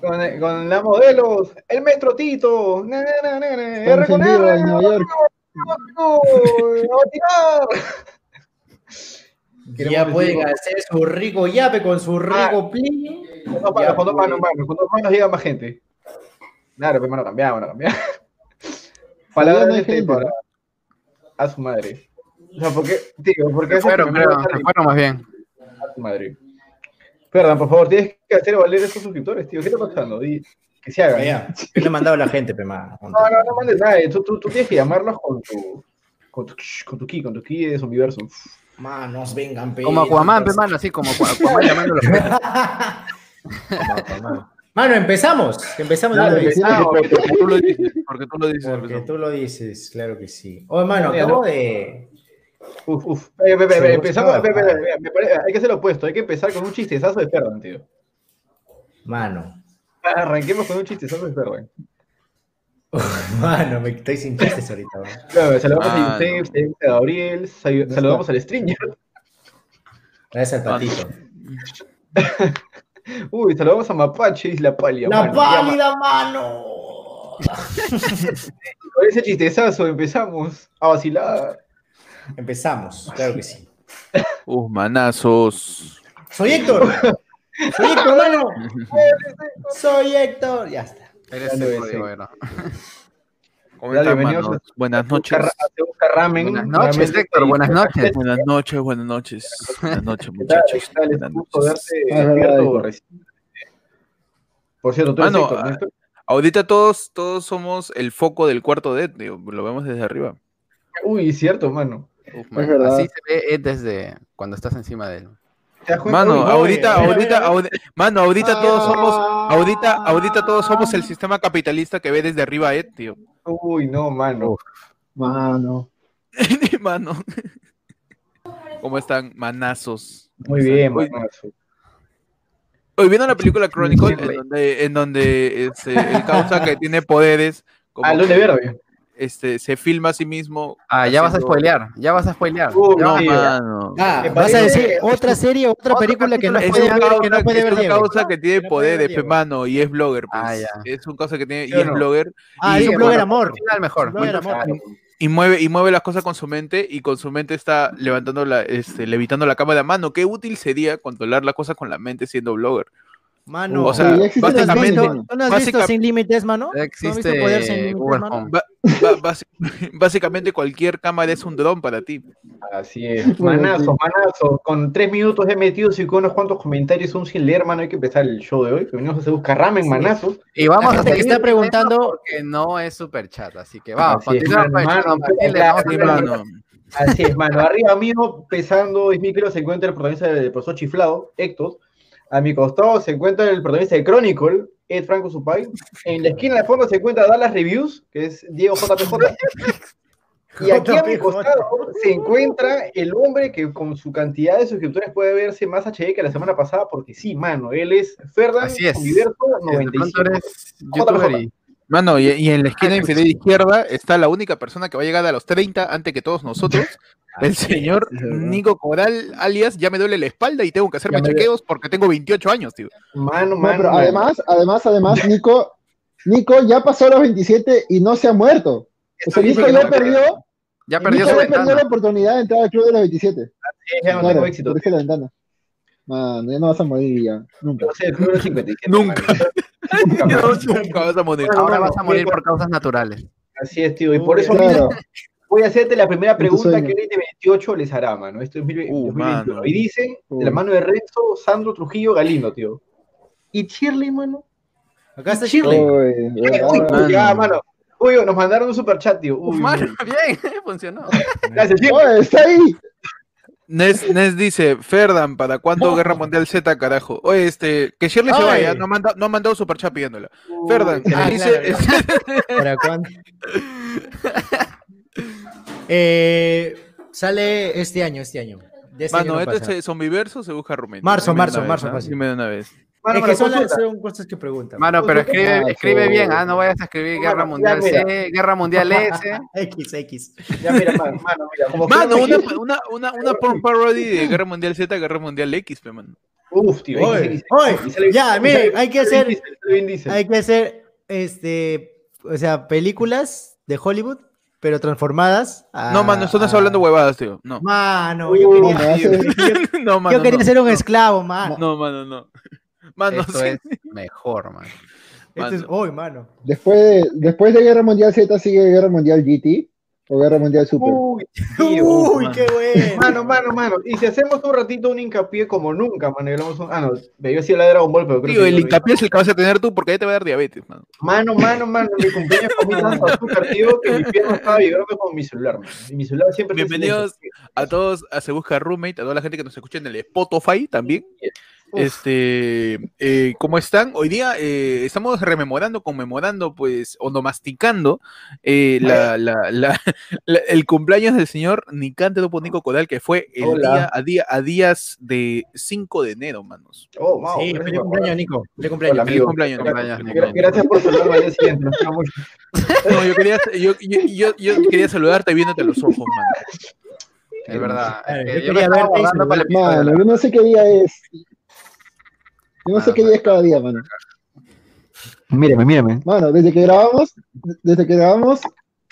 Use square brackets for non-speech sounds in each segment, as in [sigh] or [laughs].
Con, con la modelos, el metro Tito, na, na, na, na, Está R con R, en. ¡A! [laughs] Ya pueden hacer su rico yape con su Ah. rico plin. Con dos manos, con dos manos, mano, con dos manos llega más gente. Claro, pues mano, cambiamos, [laughs] no cambiamos. Palabras de este para a su madre. O sea, ¿por qué, tío? ¿Por qué Se fueron, primero creo, a se fueron más bien. tu madre? Perdón, por favor, tienes que hacer valer esos suscriptores, tío. ¿Qué está pasando? Que se hagan. Ya, yo le he mandado a la gente, pe, ma. No, no, no mandes nada. Tú, tú, tú tienes que llamarlos con tu, con tu, con tu ki, con tu ki de zombiverso. Manos, vengan, pe. Como Aquaman, pe, mano, así como Aqua- Aquaman [laughs] llamando a los Mano, empezamos. Empezamos vez. empezamos. Porque, porque tú lo dices, porque tú lo dices. Porque tú lo dices, claro que sí. Oye, mano, acabo de. Uf, uf. Eh, busca- empezamos, hay que hacer lo opuesto. Hay que empezar con un chistezazo de Ferdan, tío. Mano. Arranquemos con un chistezazo de Ferdan. [laughs] Mano, me estoy sin chistes ahorita. Claro, saludamos a Yusef, saludamos a Gabriel, sal- saludamos al Stringer. Gracias al patito. [laughs] Uy, saludamos a Mapache y la Palia. ¡La mano. pálida mano! [laughs] Con ese chistezazo empezamos a vacilar. Empezamos, claro que sí. Uf, manazos. Soy Héctor. Soy Héctor, mano. Soy Héctor. Ya está. Eres el bueno. ¿Cómo Dale, están, bienvenidos manos? a- Buenas noches. Busca ramen. Buenas noches. Héctor, buenas noches. Buenas noches, buenas noches. Buenas noches, muchachos. Recién. Por cierto, tú eres Mano, Héctor, ¿no, Héctor? Ahorita todos, todos somos el foco del cuarto de lo vemos desde arriba. Uy, cierto, mano. Uf, Es man, verdad. Así se ve Ed desde cuando estás encima de él. ¿Te das cuenta? Mano, ahorita, ahorita, ahorita, mano, ahorita todos somos, ahorita, Ah. ahorita todos somos el sistema capitalista que ve desde arriba a Ed, tío. Uy, no, mano. Mano. [laughs] Mano. ¿Cómo están? Manazos. Muy bien, Uy, manazo. Hoy viendo la película Chronicle, Sí, en donde, en donde este, el causa que tiene poderes, como Ah, que, Verde. Este, se filma a sí mismo. Ah, ya vas a spoilear, ya vas a spoilear. Uh, No, mano. Ah, vas a decir otra serie, otra película que no. Es puede ver, causa, que no puede es ver un Diego. causa que tiene Diego. pe, mano, y es blogger, pues. Ah, ya. Es un causa que tiene, y ¿Sí o es blogger, Ah, Y es un bueno, blogger amor. Mejor. Blogger Bueno, amor. y mueve, y mueve las cosas con su mente, y con su mente está levantando la, este, levitando la cámara de mano. Qué útil sería controlar las cosas con la mente siendo blogger. Mano. O sea, Sí, ya existe ¿tú no has básicamente, visto- ¿tú no has visto Sin Límites, mano? Ya ¿No has visto existe Poder Sin mano? [laughs] Básicamente cualquier cámara es un dron para ti. Así es. [laughs] Manazo, manazo. Con tres minutos de metidos y con unos cuantos comentarios aún sin leer, mano, hay que empezar el show de hoy. Que venimos a hacer buscar ramen, Sí. manazos. Y vamos a seguir está preguntando- porque no es super chat, así que vamos, Así es, continuamos con el mano, mano, mano. Así es, mano. Arriba mío, pesando 10 mil kilos, se encuentra el protagonista del profesor chiflado, Héctor. A mi costado se encuentra el protagonista de Chronicle, Ed Franco Supay. En la esquina de fondo se encuentra Dallas Reviews, que es Diego JPJ. [laughs] Y aquí a mi costado se encuentra el hombre que con su cantidad de suscriptores puede verse más HD que la semana pasada, porque sí, mano, él es Ferdan Así es. Universo De pronto 95. Mano, y, y en la esquina Ah, inferior izquierda está la única persona que va a llegar a los 30 antes que todos nosotros, [laughs] el señor. Nico Coral, alias ya me duele la espalda y tengo que hacerme chequeos porque tengo 28 años, tío. Mano, No, mano. pero además, además, además, Nico, Nico ya pasó los 27 y no se ha muerto. O sea, Nico ya perdió, Ya perdió Nico su ya perdió la oportunidad de entrar al club de los 27. ya no Claro, tengo éxito. la ventana. Mano, ya no vas a morir ya, nunca. Yo sé, el número 57. Nunca. mano. Nunca, mano. No, nunca [laughs] vas a morir. Bueno, Ahora vas a morir por causas naturales. Así es, tío. Y por eso Claro, voy a hacerte la primera tu pregunta que el de 28 les hará, mano. Esto es 2020 Uh, 2021. mano. Y dice, de la mano de Renzo, Sandro Trujillo Galindo, tío. ¿Y Shirley, mano? Acá está Shirley. Uy, Uy, mano. ya, mano. Uy, nos mandaron un super chat, tío. Uf, Uy, mano, uy. bien, [laughs] funcionó. Gracias, Shirley. Oye, está ahí. Nes, Nes dice, Ferdan, ¿para cuándo Guerra Mundial Z, carajo? Oye, este, que Shirley se Ay. vaya, no ha mandado, no ha mandado super chat pidiéndola. Ferdan, Uy, Ah, dice, claro, ¿Para cuándo? [laughs] Eh, sale este año, este año. Este mano, año no este pasa. es zombiverso, se busca Rumén. Marzo, Dime marzo, vez, marzo, fácil. Dime de una vez. Mano, es que son, son cosas que preguntan. Mano, pero escribe, Ah, escribe sí. bien, ah, no vayas a escribir Bueno, Guerra Mundial mira. C, Guerra Mundial S. [laughs] X, X. Ya, mira, mano, mano, mira. Como Mano, una, una, una, una porn parody de Guerra Mundial Z, Guerra Mundial X, pe, mano. Uf, tío. Oye, oye, sale- ya, miren, hay que hacer-. Hay que hacer, este, o sea, películas de Hollywood, pero transformadas a... No, mano, estás a- hablando huevadas, tío. No. Mano, yo quería, [laughs] no, mano. yo quería no. ser un esclavo, mano. No, mano, no. Mano, Esto sí. es mejor, man. Este es, mano. hoy, mano. Después de, después de Guerra Mundial Z sigue Guerra Mundial GT o Guerra Mundial Super. Uy, tío. Uy, mano. qué bueno. Mano, mano, mano. Y si hacemos un ratito un hincapié como nunca, mano. un- Ah, no, me iba a decir la de Dragon Ball, pero creo Tío, que el hincapié es el que vas a tener tú porque ahí te va a dar diabetes, mano. Mano, mano, mano. Mi cumpleaños comí tanto azúcar, tío, que mi pierna estaba vibrando con mi celular, mano. Y mi celular siempre Bienvenidos a todos a Se Busca Roommate, a toda la gente que nos escucha en el Spotify también. Uf. Este, eh, ¿cómo están? Hoy día eh, estamos rememorando, conmemorando, pues, onomasticando eh, la, la- la- [laughs] la- el cumpleaños del señor Nicante Topo Nico Codal, que fue el Hola. día a, día a días de 5 de enero, manos. Oh, wow, Sí, feliz cumpleaños. Nico. Feliz Hola, cumpleaños. Feliz amigo. cumpleaños, Cumpleaños, Gracias por saludarme al día siguiente. No, yo quería, yo, yo, yo- yo quería saludarte viéndote a los ojos, mano. Es verdad. Es que yo yo quería verte la- yo no sé qué día es. Yo no sé Ah, qué día es cada día, mano. Mírame, mírame. Mano, desde que grabamos, desde que grabamos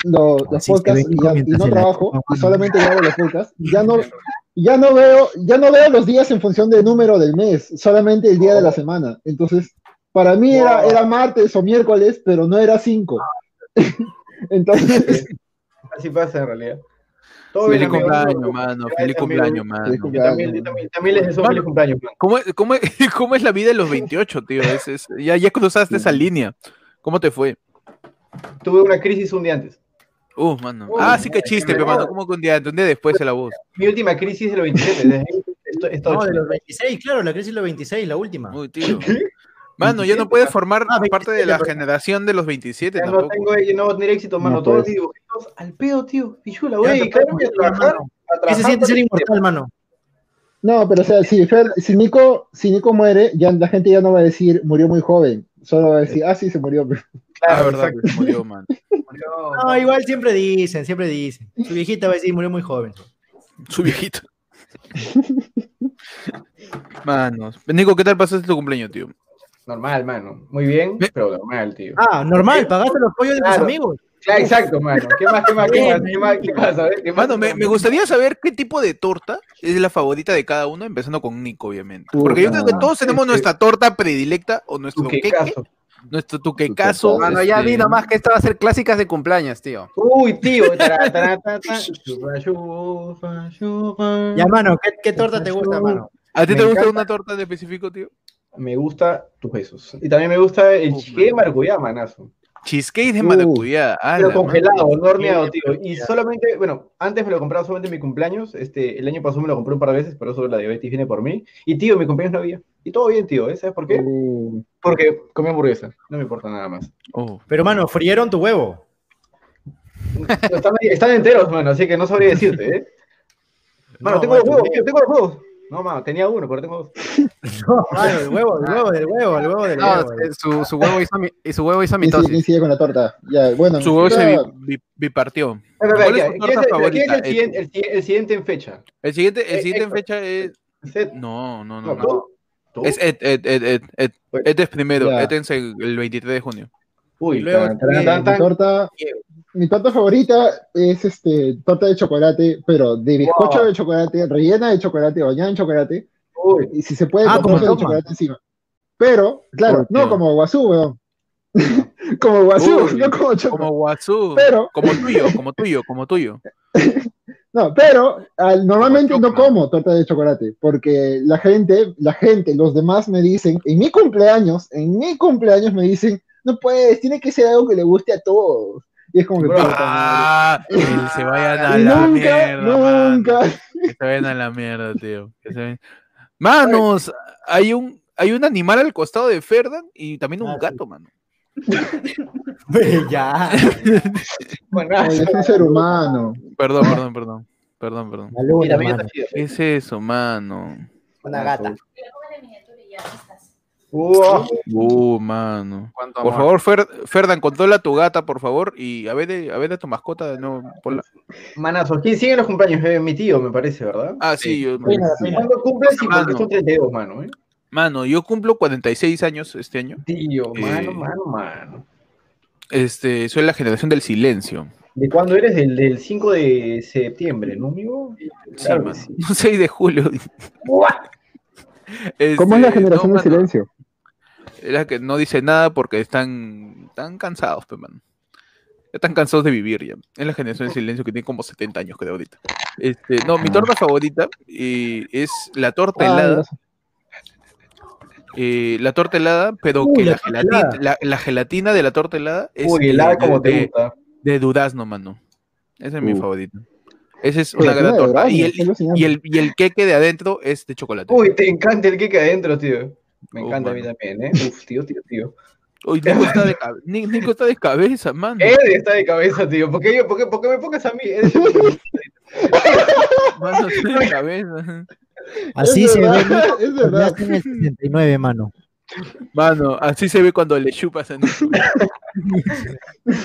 lo- los es que podcasts y, ya- y mientras no la trabajo, y solamente grabo los podcasts, ya no, ya no veo, ya no veo los días en función del número del mes, solamente el día de la semana. Entonces, para mí era, Wow. era martes o miércoles, pero no era cinco. [laughs] Entonces, Así pasa en realidad. Todo Feliz bien, amigo. cumpleaños, mano. Feliz amigo. cumpleaños, mano. Feliz Yo cumpleaños. también, yo también, también les deseo Mano. feliz cumpleaños, man. ¿Cómo, es- cómo, es- [laughs] cómo es la vida de los 28, tío? Es- es- ya, ya cruzaste esa línea. ¿Cómo te fue? Tuve una crisis un día antes. Uh, mano. Uy, ah, sí que chiste, me pero mano. ¿Cómo que un día, un día después de la voz? Mi última crisis de los 27. Desde ahí estoy, estoy No, de los 26, claro, la crisis de los 26, la última. Uy, tío. Mano, ya no puedes formar Ah, parte de 27, la generación de los 27 Ya no tengo ya no voy a tener éxito, mano. No, Todos los dibujitos al pedo, tío. Pichula, güey. dedicarme puedes a trabajar. ¿Qué se siente ser inmortal, mano? no, pero o sea, si, Fer- si, Nico, si Nico muere, ya la gente ya no va a decir murió muy joven, solo va a decir, ah, sí, se murió. Ah, Claro, verdad, exacto. que se murió, man. [laughs] No, igual siempre dicen, siempre dicen. Su viejita va a decir, murió muy joven. Su viejito. [laughs] Manos. Nico, ¿qué tal pasaste tu cumpleaños, tío? Normal, mano. Muy bien, pero normal, tío. Ah, normal, pagaste los pollos de tus Claro. amigos. Claro, exacto, mano. ¿Qué más, qué más, qué más, qué más, qué más? ¿qué más? Mano, me, me gustaría saber qué tipo de torta es la favorita de cada uno, empezando con Nico, obviamente. Porque yo creo que todos tenemos Este- nuestra torta predilecta o nuestro queque, caso. nuestro tuquecaso. Mano, ya este, vi nomás que esto va a ser clásicas de cumpleaños, tío. Uy, tío. [laughs] Ya, mano, ¿qué, qué torta te gusta, mano? ¿A ti te gusta encanta. una torta en específico, tío? Me gusta tus besos. Y también me gusta el chique de maracuyá, manazo. Cheesecake de Uh, maracuyá. a Pero la congelado, no horneado, tío. Y solamente, bueno, antes me lo compraba solamente en mi cumpleaños. Este, el año pasado me lo compré un par de veces, por eso la diabetes viene por mí. Y tío, mi cumpleaños no había. Y todo bien, tío. ¿eh? ¿Sabes por qué? Uh, Porque comí hamburguesa. No me importa nada más. Oh. Pero, mano, frieron tu huevo. No, están, están enteros, mano, así que no sabría decirte, ¿eh? [laughs] Mano, No, tengo mano, huevos, tío, tengo dos huevos. No, mano, tenía uno, pero tengo dos. [laughs] No, mano, el huevo, el huevo, del huevo, el huevo del huevo. su, su huevo hizo, mi- y su huevo hizo ¿quién, sigue, quién mitosis. sigue con la torta? Ya, bueno, Su huevo se bipartió. Espera, ¿Cuál es espera, tu ¿quién es torta el- quién es favorita? el siguiente, el, el en fecha? El siguiente, el Eh, siguiente en fecha es. No, no, no, no. Es Ed, Ed, Ed, Ed, Ed. Ed es primero. Ed es el, el 23 de junio. Uy, luego tan. torta, mi torta favorita es este torta de chocolate, pero de bizcocho Wow. de chocolate, rellena de chocolate, bañada en chocolate, Uy, y si se puede, Ah, con de chocolate encima. Pero, claro, no como guazú, weón. [laughs] como guazú, Uy, no como chocolate. Como Guazú. Pero, Como tuyo, como tuyo, como tuyo. [laughs] no, pero al- normalmente Como no como torta de chocolate, porque la gente, la gente, los demás me dicen, en mi cumpleaños, en mi cumpleaños me dicen, no puedes, tiene que ser algo que le guste a todos. Y es como que. Ah, que se vayan a Y la nunca, mierda. nunca. Que se vayan a la mierda, tío. Que se vayan- Manos, hay un, hay un animal al costado de Ferdan y también un Ah, sí. gato, mano. ya. [laughs] bueno, es un ser humano. Perdón, perdón, perdón. Perdón, perdón. Luna, mira. ¿Qué es eso, mano? Una gata. Uh, mano. Por favor, Fer- Ferdan, controla tu gata, por favor, y a ver de, a ver de tu mascota de nuevo. ponla. Manazo, ¿quién sigue los cumpleaños? Eh, mi tío, me parece, ¿verdad? Ah, sí, yo. Peina, peina. ¿Cuándo cumples? Sí, porque Mano. son 32, mano, ¿eh? Mano, yo cumplo 46 años este año. Tío, mano, Eh. mano, mano. Este, soy la generación del silencio. ¿De cuándo eres? Del, del 5 de septiembre, ¿no, amigo? Sí, Claro mano. sí. [laughs] No 6 de julio. ¿Cómo es la Este, generación no, del mano, silencio? Es la que no dice nada porque están, están cansados, pues, mano. Ya están cansados de vivir ya. Es la generación del silencio que tiene como 70 años, creo, ahorita. Este, no, mi torta favorita eh, es la torta Ah, helada. eh, la torta helada, pero Uy, que la gelatina, helada. la, la gelatina de la torta helada es Uy, de- helada de- como te de, gusta. de durazno, mano. Ese es mi favorito. Esa es una gran torta. Y el, y, el, y el queque de adentro es de chocolate. Uy, te encanta el queque adentro, tío. Me Oh, encanta a mí también, ¿eh? Uf, tío, tío, tío. Uy, Nico está de, cabe- Nico está de cabeza, mano. Eddie está de cabeza, tío. ¿Por qué, yo, por qué, por qué me pongas a mí? Mano, está de cabeza. Así Es se ve verdad, Nico es cuando verdad. en el 69, mano. Mano, así se ve cuando le chupas a Nico.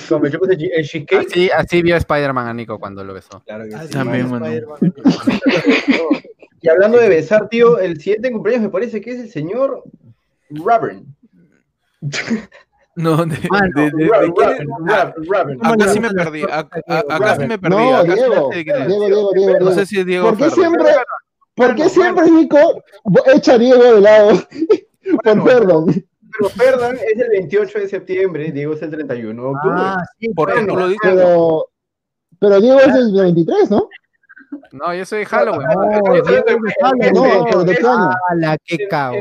Cuando chupas el, el cheesecake. Así, así vio Spider-Man a Nico cuando lo besó. Claro que sí. También, mano. [laughs] Y hablando de besar, tío, el siguiente cumpleaños me parece que es el señor Robin. No, de, Mano, de- de-. ¿Cómo Acá sí me las perdí. Acá, sí me perdí. No, acá sí me Diego. Diego, Diego, Diego, No sé si es Diego ¿Por qué Ferro. siempre, por qué siempre Nico echa a Diego de lado? [laughs] Por perdón. Pero Ferdan es el 28 de septiembre, Diego es el 31 de octubre. Ah, sí, ¿Por qué tú lo dices? Pero, pero Diego es del 23, ¿no? No, yo soy Halloween. Ah, No, Yo soy Diego de- es de Halloween. No, pero ¿de qué año? Ah, que cago.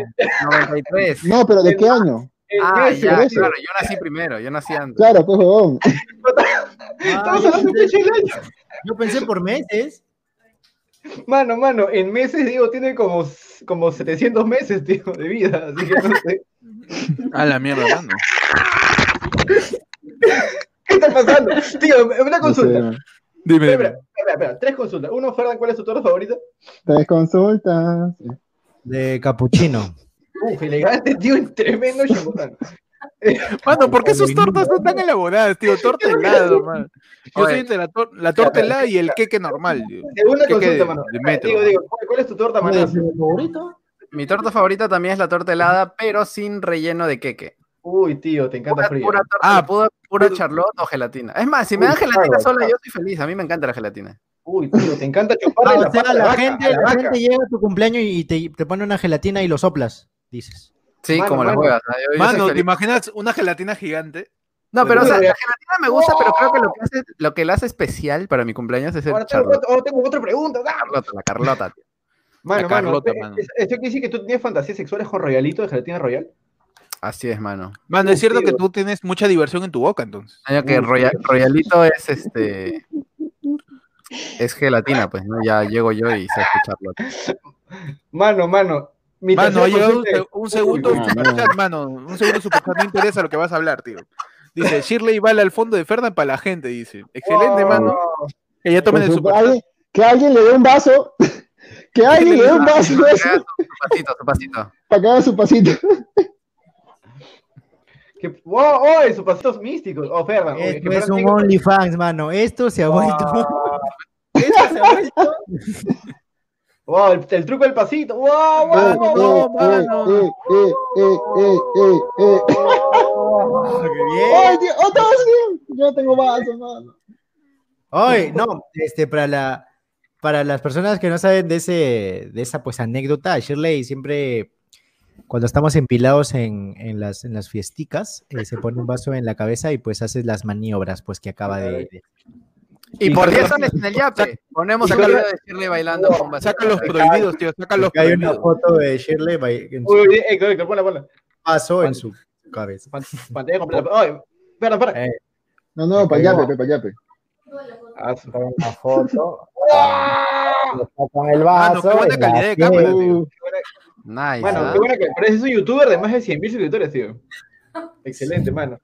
93. No, pero ¿de qué año? Ah, ya, claro, yo nací primero, yo nací antes. Claro, pues, huevón. [laughs] Estamos hablando de año. Yo pensé por meses. Mano, mano, en meses, Diego tiene como, como 700 meses, tío, de vida, así que no sé. [laughs] A la mierda, mano. ¿Qué está pasando? Tío, una No sé, consulta. Dime, Espera, espera, espera, tres consultas. Uno, Ferdan, ¿cuál es tu torta favorita? Tres consultas. De capuchino. [laughs] Uf, elegante, tío, tremendo chambotán. Mano, ¿por qué sus tortas son tan elaboradas, tío? Torta helada, man. Yo soy entre la, tor- la torta helada y el queque normal. tío. Segunda ¿Qué- qué consulta, de- mano. de metro? Digo, digo, ¿cuál, es tu torta, mano? favorito? Mi torta favorita también es la torta helada, pero sin relleno de queque. Uy, tío, te encanta Pura, frío. pura torta, Ah, pura, pura charlotte o gelatina. Es más, si me Uy, dan gelatina claro, sola, claro. yo soy feliz. A mí me encanta la gelatina. Uy, tío, te encanta chuparle Ah, la o sea, pata a la, la, vaca, gente, la la vaca. gente llega a tu cumpleaños y te, te pone una gelatina y lo soplas, dices. Sí, Mano, como yo soy Mano, ¿te imaginas una gelatina gigante? No, pero o sea, la gelatina me gusta, pero creo que lo que hace, lo que la hace especial para mi cumpleaños es el Ahora tengo, ahora tengo otra pregunta. ¡ah! Carlota, la Carlota. tío. Mano, La Carlota, eh, mano. es- ¿esto quiere decir que tú tienes fantasías sexuales con royalito de gelatina royal? Así es, mano. Mano, es cierto que tú tienes mucha diversión en tu boca, entonces. Año que Uy, Roya- tío. Royalito es este. Es gelatina, pues, ¿no? Ya llego yo y se hace Charlotte. Mano, mano. Mi Mano, llegado un, un segundo Uy, no, superchat, mano. Un segundo superchat, no interesa lo que vas a hablar, tío. Dice, Shirley vale al fondo de Ferdan para la gente, dice. Excelente, Wow. mano. Que ya tomen el su- superchat. alguien- que alguien le dé un vaso. [laughs] Que alguien le dé un vaso Su pasito, su pasito. para que haga su pasito. Que, wow, oh, esos pasitos místicos. Oh, Ferdan. oye, Esto que es un OnlyFans, mano. Esto se ha vuelto. [laughs] Esto se ha vuelto. wow, el, el truco del pasito. Wow, wow, Eh, wow, eh, mano. eh, eh, eh, eh, eh, eh. Qué bien. ¡Ay, tío! ¡Oh, todo bien! Yo no tengo vaso, mano. Oye, no, este, para la, para las personas que no saben de ese, de esa pues anécdota, Shirley siempre, cuando estamos empilados en, en las, en las fiesticas, eh, se pone un vaso en la cabeza y pues hace las maniobras pues que acaba de, de- Y Y por saca- 10 soles en el yape. Ponemos saca- video de Shirley bailando con vasito. Saca los prohibidos, tío. Saca los Porque hay una prohibidos. foto de Shirley en su Uy, Héctor, Héctor, ponla, ponla. vaso en su cabeza. Pan- Pantalla completa. Ay, espera, espera. Eh, No, no, para allá, Pepe, para allá, Pepe. Ah, una foto, sacan el vaso. qué buena calidad de cámara, tío. Nice. Mano, ¿ah? qué buena que pero ese es un youtuber de más de 100.000 suscriptores, tío. [laughs] Excelente, mano.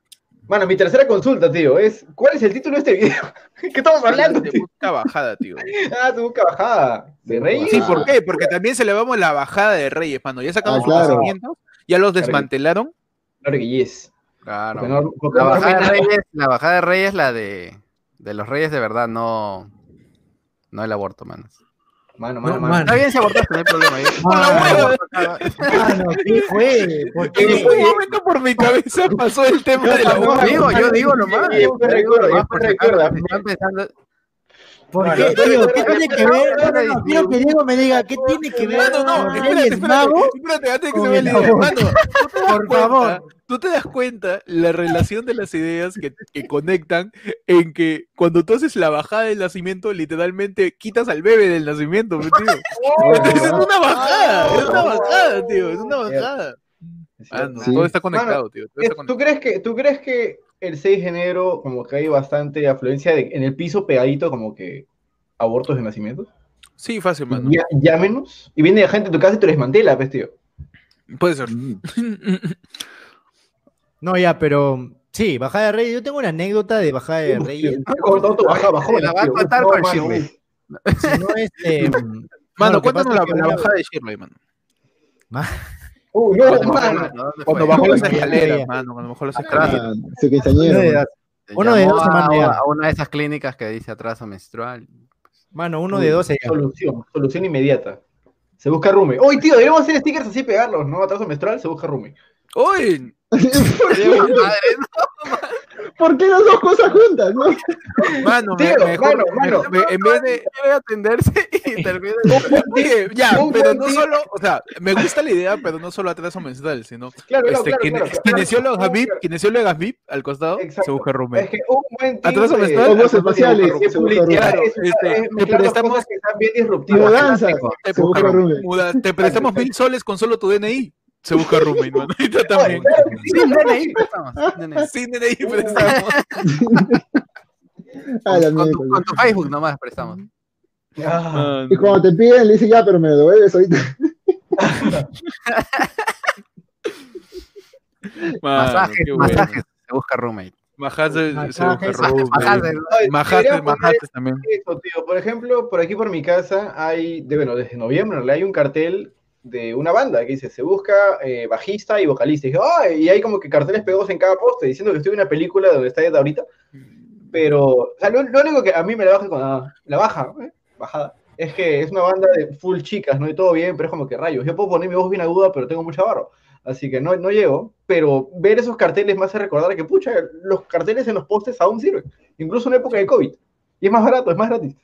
Mano, mi tercera consulta, tío, es ¿cuál es el título de este video? [laughs] ¿Qué estamos hablando? Tío? busca bajada, tío. [laughs] Ah, tu busca bajada. ¿De Reyes? Sí, ¿por qué? Porque también se le vamos la bajada de Reyes, mano. Ya sacamos Ah, sus claro. nacimientos, ya los desmantelaron. Claro que yes. Claro. Porque no- porque La no bajada de Reyes, la bajada de Reyes, la de, de los Reyes de verdad, no, no el aborto, manos. Mano, mano, No, mano. mano. Está bien si abortaste, no hay problema. Yo- [laughs] ¡Por la hueva! Mano, ¿qué fue? ¿Por En qué? ningún momento por mi cabeza pasó el tema de la Yo hueva. digo, yo digo nomás. Y después recuerda, y Más después por si acaso, recuerda. si están pensando- ¿Por Mano, qué, tío? pero- ¿Qué pero- tiene que pero- ver? No, no, no, quiero que Diego me diga, ¿qué tiene que ver? Mano, no, los espérate, espérate, espérate, antes que con se me el olvide. Mano, ¿tú te das Por favor. Tú te das cuenta la relación de las ideas que, que conectan en que cuando tú haces la bajada del nacimiento, literalmente quitas al bebé del nacimiento. [laughs] Entonces es una bajada, es una bajada, tío, es una bajada. Mano, Sí. todo está conectado, tío. ¿Tú crees que, tú crees que el 6 de enero como que hay bastante afluencia de- en el piso pegadito como que abortos de nacimiento? Sí, fácil, mano. Ya, ya menos. Y viene gente a tu casa y te desmantela, pues, tío. Puede ser. [laughs] No, ya, pero sí, bajada de reyes. Yo tengo una anécdota de bajada de reyes. La va a contar No, con mano, Shirley. Si no, este. [laughs] Mano, lo que cuéntanos la, es bajada de Shirley, mano. Uh, no, ¿Dónde fue, mano. mano? ¿Dónde Cuando bajó las escaleras, mano. Cuando bajó las escaleras. Ah, su Uno de mano. dos. Uno de Llamó dos se a, manda ya. a una de esas clínicas que dice atraso menstrual. Mano, uno de dos se llama. Solución, solución inmediata. Se busca rume. Uy, tío, deberíamos hacer stickers así y pegarlos, ¿no? Atraso menstrual, se busca rume. ¡Uy! Madre, ¿Por qué las dos cosas juntas, no? Mano, me- Tío, mejor- mano, mano. me- en vez de. atenderse y [laughs] termina. Ya, pero no solo, o sea, me gusta la idea, pero no solo atraso menstrual, sino Claro, este, claro, claro, claro. kinesiólogo VIP, Claro. kinesiólogo VIP al costado, Exacto. se busca Es roommate. que un buen Atraso de- menstrual, Hongos al costado se espaciales, se busca es, este, es prestamos, que están bien disruptivas. Mudanza. te prestamos mil soles con solo tu DNI, se busca [laughs] roommate, mano. [laughs] Ahorita también. Sin DNI prestamos. [laughs] sin DNI. Prestamos. Ah, la Con, tu, miércoles. con tu Facebook nomás prestamos. Ah, Y cuando te piden, le dices, ya, pero me lo devuelves ahorita. Masajes, masajes. Se busca roommate. Majates, se busca roommate. Deberíamos poner majates también. Eso, tío. Por ejemplo, por aquí por mi casa hay, de, bueno, desde noviembre realidad hay un cartel de una banda que dice, se busca eh, bajista y vocalista. Y dije, hay como que carteles pegados en cada poste diciendo que estoy en una película donde está ella ahorita. Pero, o lo, lo único que a mí me la baja con la, la baja, ¿eh? bajada, es que es una banda de full chicas, ¿no? Y todo bien, pero es como que rayos. Yo puedo poner mi voz bien aguda, pero tengo mucha barro. Así que no, no llego. Pero ver esos carteles me hace recordar que, pucha, los carteles en los postes aún sirven. Incluso en época de COVID. Y es más barato, es más gratis.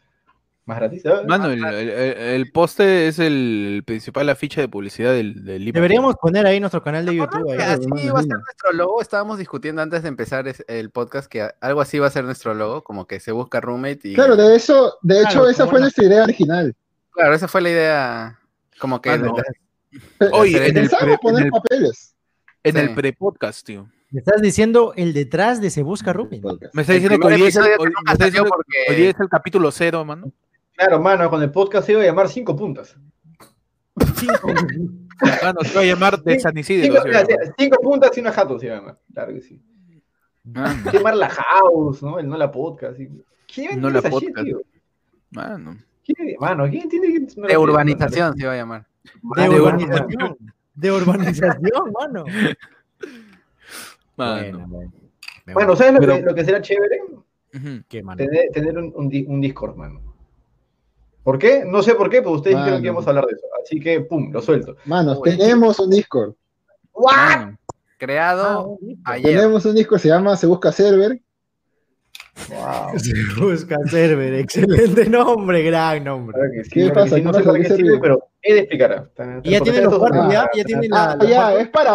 Más gratis. Mano, el, el- poste es el principal afiche de publicidad del, del. Deberíamos poner ahí nuestro canal de YouTube. ahí. Así va a ser nuestro logo. Estábamos discutiendo antes de empezar el podcast que algo así va a ser nuestro logo, como que se busca roommate y Claro, de eso, de hecho, Claro, esa fue una- nuestra idea original. Claro, esa fue la idea. Como que Ah, no. Pe- Oye, en el pre- poner en el- papeles. En Sí. el pre-podcast, tío. Me estás diciendo el detrás de Se Busca Rubin. Me está el diciendo que hoy, el, es el capítulo cero, mano. Claro, mano, con el podcast se iba a llamar Cinco Puntas. Mano, se va a llamar de San Isidro. Cinco, llamar. cinco Puntas y una jato se llama. Claro que sí. Mano, Se llama la house, ¿no? El no la podcast. y- ¿Quién No la esa shit, podcast. tío? Mano. ¿Quién, mano, ¿quién entiende que no de podcast? urbanización se va a llamar. De urbanización. De urbanización, mano. Mano. Bueno. ¿sabes lo, Pero- que, lo que será chévere? ¿Qué, mano? Tener, tener un, un un Discord, mano. ¿Por qué? No sé por qué, pero ustedes dijeron que íbamos a hablar de eso. Así que, pum, lo suelto. Manos, Uy. tenemos un Discord. Mano. Creado Ah, ayer. Tenemos un Discord, se llama Se Busca Server. [laughs] Se busca server, excelente nombre, gran nombre. Claro que sí, ¿Qué que pasa? sí, No ¿Qué sé para qué ¿Qué sirve, pero él explicará. Y ya tiene los cuartos, ya, ya tiene la, Ah, la ya, foto. es para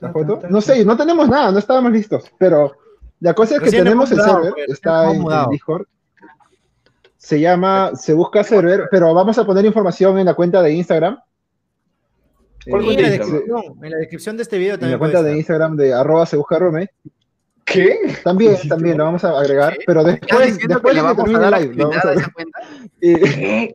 la foto. No sé, no tenemos nada, no estábamos listos. Pero la cosa es que Recién tenemos el server, pues, está en Discord. Se llama Se Busca Server, pero vamos a poner información en la cuenta de Instagram. ¿Cuál Eh, en la, descripción, en la descripción de este video en también la cuenta de. Instagram de arroba se busca roommate. ¿Qué? También, también lo vamos a agregar, ¿Qué? pero ¿Estás después, después que vamos a dar live. vamos a- esa cuenta? [laughs]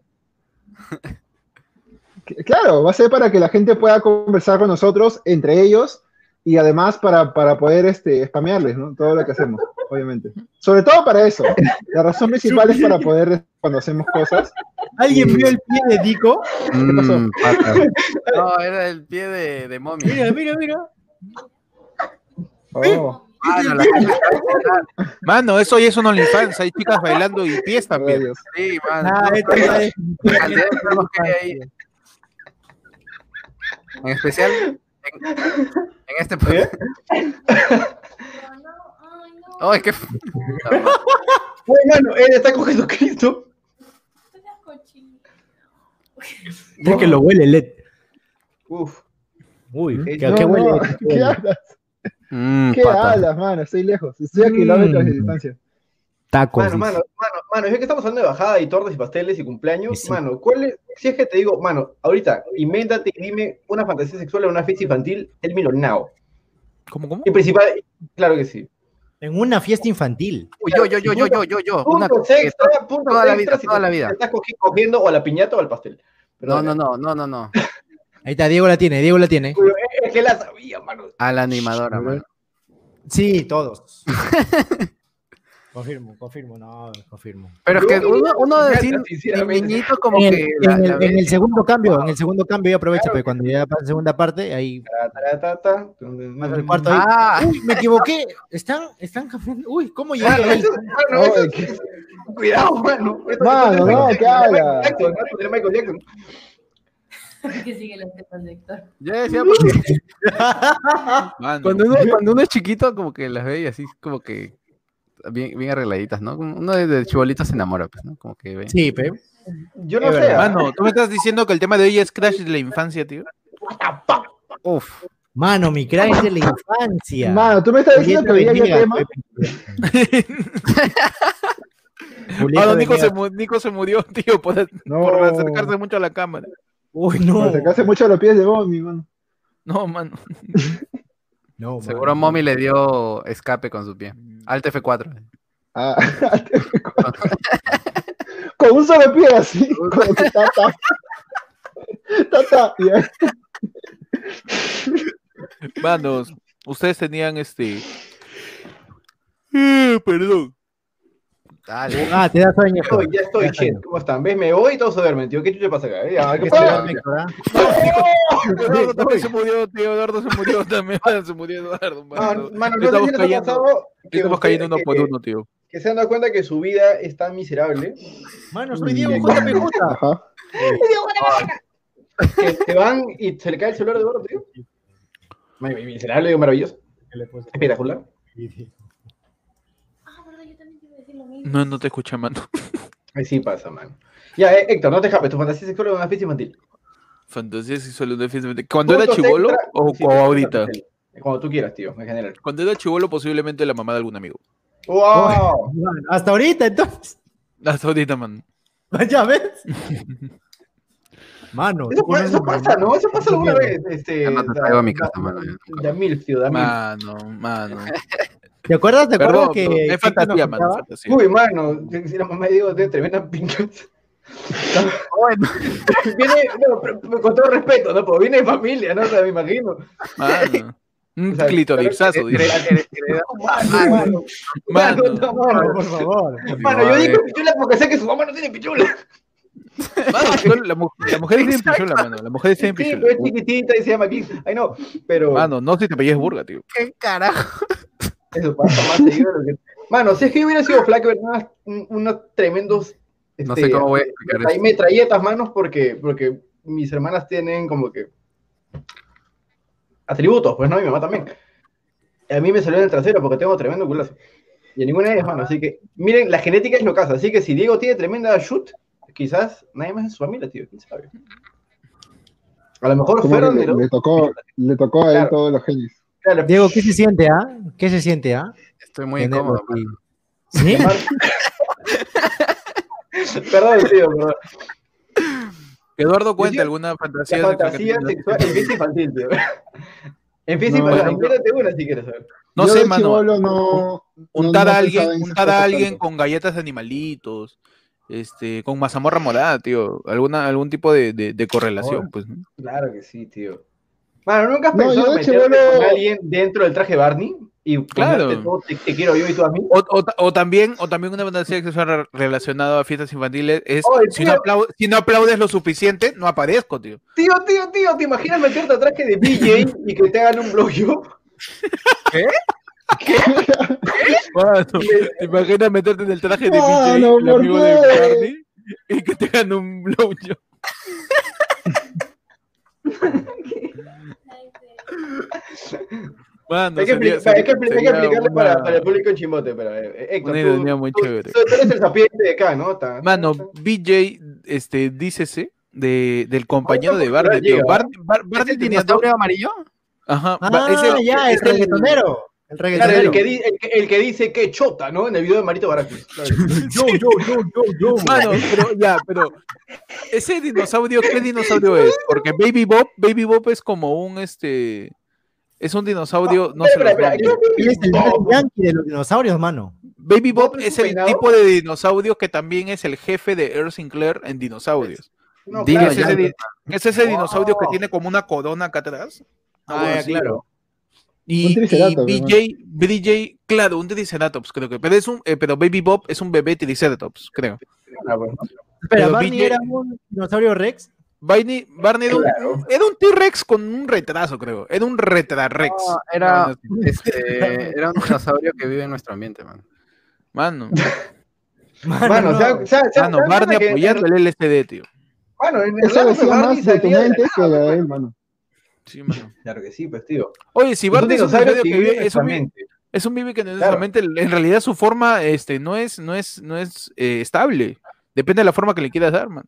Claro, va a ser para que la gente pueda conversar con nosotros entre ellos y además para, para poder este, spamearles, ¿no? Todo lo que hacemos, obviamente. Sobre todo para eso. La razón principal es para poder, cuando hacemos cosas, ¿Alguien vio el pie de Dico? pasó? Mm. No, era el pie de, de momia. Mira, mira, mira. Oh, Mano, la gente. Mano, eso ya es un OnlyFans, hay chicas bailando y pies también. Sí, mano. Ah, esto es-. En especial en, en este Oh, es que mano, él está con Jesucristo. Es que lo huele, LED. Uf. Uy, ¿qué, No, qué no, huele? ¿Qué hablas? Mm, ¿Qué pata. hablas, mano? Estoy lejos. Estoy a kilómetros de Mm. distancia. Tacos. Mano, mano, mano, mano, es que estamos hablando de bajada y tortas y pasteles y cumpleaños. Sí. Mano, ¿cuál es? Si es que te digo, mano, ahorita, invéntate y dime una fantasía sexual en una fiesta infantil, el milonao. ¿Cómo, cómo? Y principal, claro que sí. En una fiesta infantil. Uy, yo, yo, yo, yo, yo, yo, yo. Una Puntos que- extra, puntos toda la extra vida, si toda la vida. te estás cogi- cogiendo o a la piñata o al pastel. No, no, no, no, no, no. [laughs] Ahí está, Diego la tiene, Diego la tiene. Es que la sabía, mano. A la animadora, mano. Sí, todos. [laughs] confirmo, confirmo, no, confirmo. Pero es que uno, uno diría decir, niñito como En el, que la- en el- la en el segundo cambio, en el segundo cambio, yo aprovecho, Claro porque que cuando ya pasa la segunda parte, ahí pasa el cuarto ahí. Ah, Uy, me equivoqué. Están, están cambiando. Uy, ¿cómo llegué Mano, ahí? eso- mano, No, eso- es que- Cuidado, mano. Esto- Mano, no, ¿qué habla? Michael Jackson. De [laughs] que sigue las tetas de Héctor. yo decía porque [laughs] [laughs] Mano. cuando uno, cuando uno es chiquito, como que las ve y así, como que bien, bien arregladitas, ¿no? Uno de chibolito se enamora, pues, ¿no? Como que. Sí, pe. Yo no sé. ah. Mano, tú me estás diciendo que el tema de hoy es Crash de la infancia, tío. Uf, Mano, mi crack de la infancia. Mano, tú me estás diciendo que hoy día tema. Mano, [laughs] Nico, se, Nico se murió, [laughs] tío, por, No. por acercarse mucho a la cámara. Uy, no. Para sacarse mucho los pies de Bomi, mano. No, mano. [laughs] No, seguro mano. Mommy le dio escape con su pie. Alt F4. Ah, [laughs] con un solo pie así, como que tata. Tata. Manos, ustedes tenían este. Eh, perdón. Dale. Ah, te da sueño. Estoy, ya estoy, Ya che. ¿Cómo están? ¿Ves? Me voy y todos se duermen, tío. ¿Qué chucha pasa acá? Ya, ¿qué Que pasa? ¿ah? [laughs] Eduardo también se murió, tío. Eduardo se murió también. [laughs] Se murió Eduardo, Mano, mano. mano, no sé Estamos cayendo, estamos cayendo uno por uno, tío. Que se han dado cuenta que su vida es tan miserable Mano, soy Diego JPJ. Ajá. que se van y se le cae el celular de Eduardo, tío. Mi- Miserable, digo, maravilloso. Espectacular. Ah, verdad, yo también te iba a decir lo mismo. No, no te escucha, mano. Ahí sí pasa, man. Ya, eh, Héctor, no te escapes. Tu fantasía sexual es una fiesta infantil. Fantasía sexual de fiesta. ¿Cuando era chivolo o, sí, o ahorita? Cuando tú quieras, tío, en general. Cuando era chivolo, posiblemente la mamá de algún amigo. ¡Wow! Mano, Hasta ahorita, entonces. Hasta ahorita, man. [laughs] ¿Ya ves? Mano, Eso, pasa, ¿no? Eso pasa alguna vez. Este, Ya no te traigo a mi casa, mano. Tío, da mil. Mano, mano. ¿Te acuerdas? ¿Te acuerdas Perdón, que es fantasía, mano. es fantasía. Uy, mano, si la mamá de Diego tiene tremenda pincha. [laughs] Bueno, [laughs] Viene, no, pero- con todo respeto, ¿no? Porque viene de familia, ¿no? O sea, me imagino. Mano. Un [laughs] O sea, dice. Mano, mano, Mano. no, mano. Por favor. Mano, yo digo pichula porque sé que su mamá no tiene pichula. Mano, la, mu- la mujer tiene pichula, mano. La mujer tiene Sí, pichula. pero es chiquitita y se llama aquí. Ay, no, pero Mano, no si te apellidas burga, tío. ¿qué carajo? Eso pasa más seguido de lo que... [laughs] Mano, si es que yo hubiera sido flaco, unos, unos tremendos... No este, sé cómo voy a explicar eso. Metralletas, manos, porque, porque mis hermanas tienen como que... Atributos, pues, ¿no? Y mi mamá también. A mí me salió en el trasero porque tengo tremendo culazo. Y a ninguna de ellas, mano. Así que, miren, la genética es lo que hace. Así que si Diego tiene tremenda shoot, quizás nadie más en su familia, tío. ¿Quién sabe? A lo mejor fueron le, de los... le tocó, le tocó a él Claro. todos los genios. Claro, Diego, ¿qué se siente, ah? ¿Qué se siente, ah? Estoy muy incómodo. ¿Sí? [laughs] Perdón, tío, perdón. Eduardo cuenta alguna fantasía. Fantasía sexual en fiesta infantil, tío. En fiesta No, infantil, no. invéntate una si quieres saber. No Yo sé, mano. no. Untar no- a alguien, untar a alguien con galletas de animalitos, este, con mazamorra morada, tío. Alguna, algún tipo de, de, de correlación, pues. Claro que sí, tío. Mano, ¿nunca has No, pensado meterte chibolo- con alguien dentro del traje Barney? Y Claro. todo, te, te quiero yo y tú a mí. O, o, o también, o también una fantasía sexual re- relacionada a fiestas infantiles es Oye, si, no tío. aplau- si no aplaudes lo suficiente, no aparezco, tío. Tío, tío, tío, ¿te imaginas meterte a traje de BJ y que te hagan un blowjob? [laughs] ¿Qué? Mano, ¿te imaginas meterte en el traje de BJ, el ¿por amigo de qué? Barney, y que te hagan un blowjob? [laughs] Mano, Hay que, sería- explicar- hay que, sería- expli- hay que sería explicarle para, una- para el público en Chimbote, pero eh, Héctor, una tú, ironía muy tú- chévere. tú eres el sapiente de acá, ¿no? Ta- Mano, BJ, este, dícese de, del compañero de cultural Barney. tío. llega. Barney, Bar- Barney ¿El tenía dos. dinosaurio amarillo? Ajá, Ah, ba- es el- ya, el es el- reggaetonero. El Claro, el que, di- el, que, el que dice que chota, ¿no? En el video de Marito Baracus. Claro. Yo, yo, yo, yo, yo. Mano, pero ya, pero ese dinosaurio, ¿qué dinosaurio es? Porque Baby Bob, Baby Bob es como un este, es un dinosaurio, no sé. ¿qué- Él es el Yankee de los dinosaurios, mano. Baby Bob ¿Bob es el peinado? tipo de dinosaurio que también es el jefe de Earl Sinclair en dinosaurios. No, claro, es, ese, es ese dinosaurio que Wow. tiene como una corona acá atrás. Ah, así. claro. Y, Un y BJ, BJ, claro, un triceratops creo que, pero es un, eh, pero Baby Bob es un bebé triceratops, creo. Ah, bueno. Espera, Pero Barney BJ era un dinosaurio Rex. Barney, Barney era un- Claro. era un T-Rex con un retraso, creo. Era un retrarex. No, era, este, era un dinosaurio que vive en nuestro ambiente, man. Mano, Mano, no. o sea, o sea, o sea, mano, ¿sabes Barney que- apoyando el LSD, tío. Mano, en el Eso lado de decía Barney más de tu salía de mente la que nada, de él, mano. Sí, mano. [laughs] Claro que sí, pues, tío. Oye, si Barney es un dinosaurio que vive es un, es vive que no es Claro. solamente, en realidad su forma este, no es, no es, no es eh, estable. Depende de la forma que le quieras dar, mano.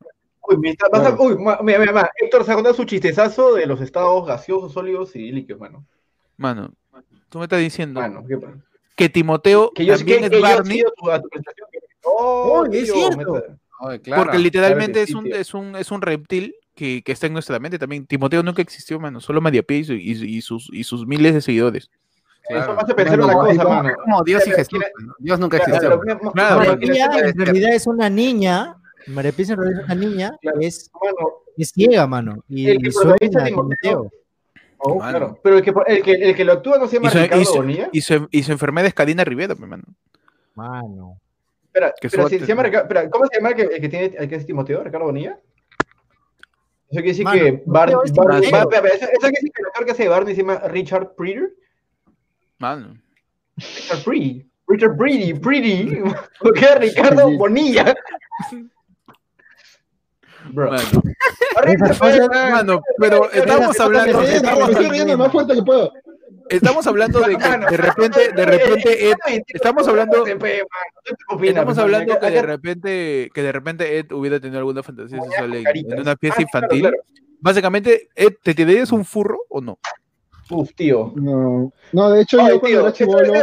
Uy, me está- vas a- Claro. uy, ma- mira, mira, mira, Héctor se ha contado su chistezazo de los estados gaseosos, sólidos y líquidos, mano. Mano, tú me estás diciendo Mano, ¿qué pasa? que Timoteo Que yo, también que, es que Barney, tu, a tu presentación. Oh, Oye, es cierto. me- claro. porque literalmente es, sí, un, es, un, es un reptil que, que está en nuestra mente también. Timoteo nunca existió, mano. Solo Mediapie y, su- y- y sus, y sus miles de seguidores. Eso me hace pensar Bueno, una cosa, mano. como Dios y Jesús. ¿quiere- ¿no? Dios nunca Claro, existió. Claro, mano, mira, en realidad es una niña. María Pisa en realidad es una niña Claro. es, mano, es ciega, mano. Y, El que y sueña Timoteo. Oh, Mano. claro. Pero el que, el, que, el que lo actúa no se llama Y su, y Ricardo su- Bonilla. y su- y su enfermedad es Karina Rivera, mi mano. Mano. Espera, Qué pero si se llama ¿cómo se llama el que, el que tiene el que es Timoteo? ¿Ricardo Bonilla? Eso quiere decir Mano, que Barney, espera, eso, eso quiere decir que el actor que hace Barney se llama Richard Preeter. Mano. Richard Pretty. Richard Pretty, Pretty. [laughs] ¿Por qué Ricardo. Bonilla? Bro. Mano. Mano, pero estamos hablando, estamos, estoy riendo lo más fuerte que puedo. Estamos hablando de que de repente, de repente Ed, estamos hablando- pe, pe, mano, ¿tú qué opinas, estamos hablando que de repente, que de repente Ed hubiera tenido alguna fantasía sexual en, una fiesta Ah, infantil. claro. Básicamente, Ed, ¿te tirarías un furro o no? Uf, tío. No, no, de hecho, Ay, yo cuando tío, era chivolo,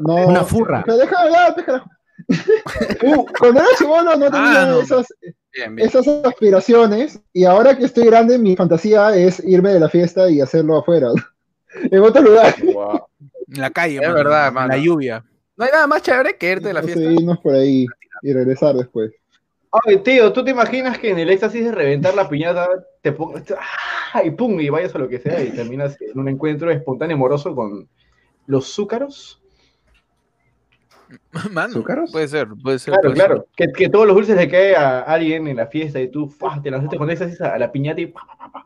no. Una furra. Pero déjame hablar, carajo. [laughs] Uh, cuando era chivolo no tenía Ah, no. esas, Bien, bien. esas aspiraciones y ahora que estoy grande mi fantasía es irme de la fiesta y hacerlo afuera, [laughs] en otro lugar. [laughs] En la calle, Es mano, verdad, en mano. la lluvia. No hay nada más chévere que irte de la fiesta. irnos por ahí y regresar después. Ay, tío, ¿tú te imaginas que en el éxtasis de reventar la piñata te pongas ¡ah! y pum y vayas a lo que sea y terminas en un encuentro espontáneo amoroso con los zúcaros? [laughs] Mano, ¿Azúcaros? puede ser, puede ser. Claro, puede claro. Que, que todos los dulces le cae a alguien en la fiesta y tú ¡fua! te lanzaste con éxtasis a la piñata y pa, pa, pa, pa.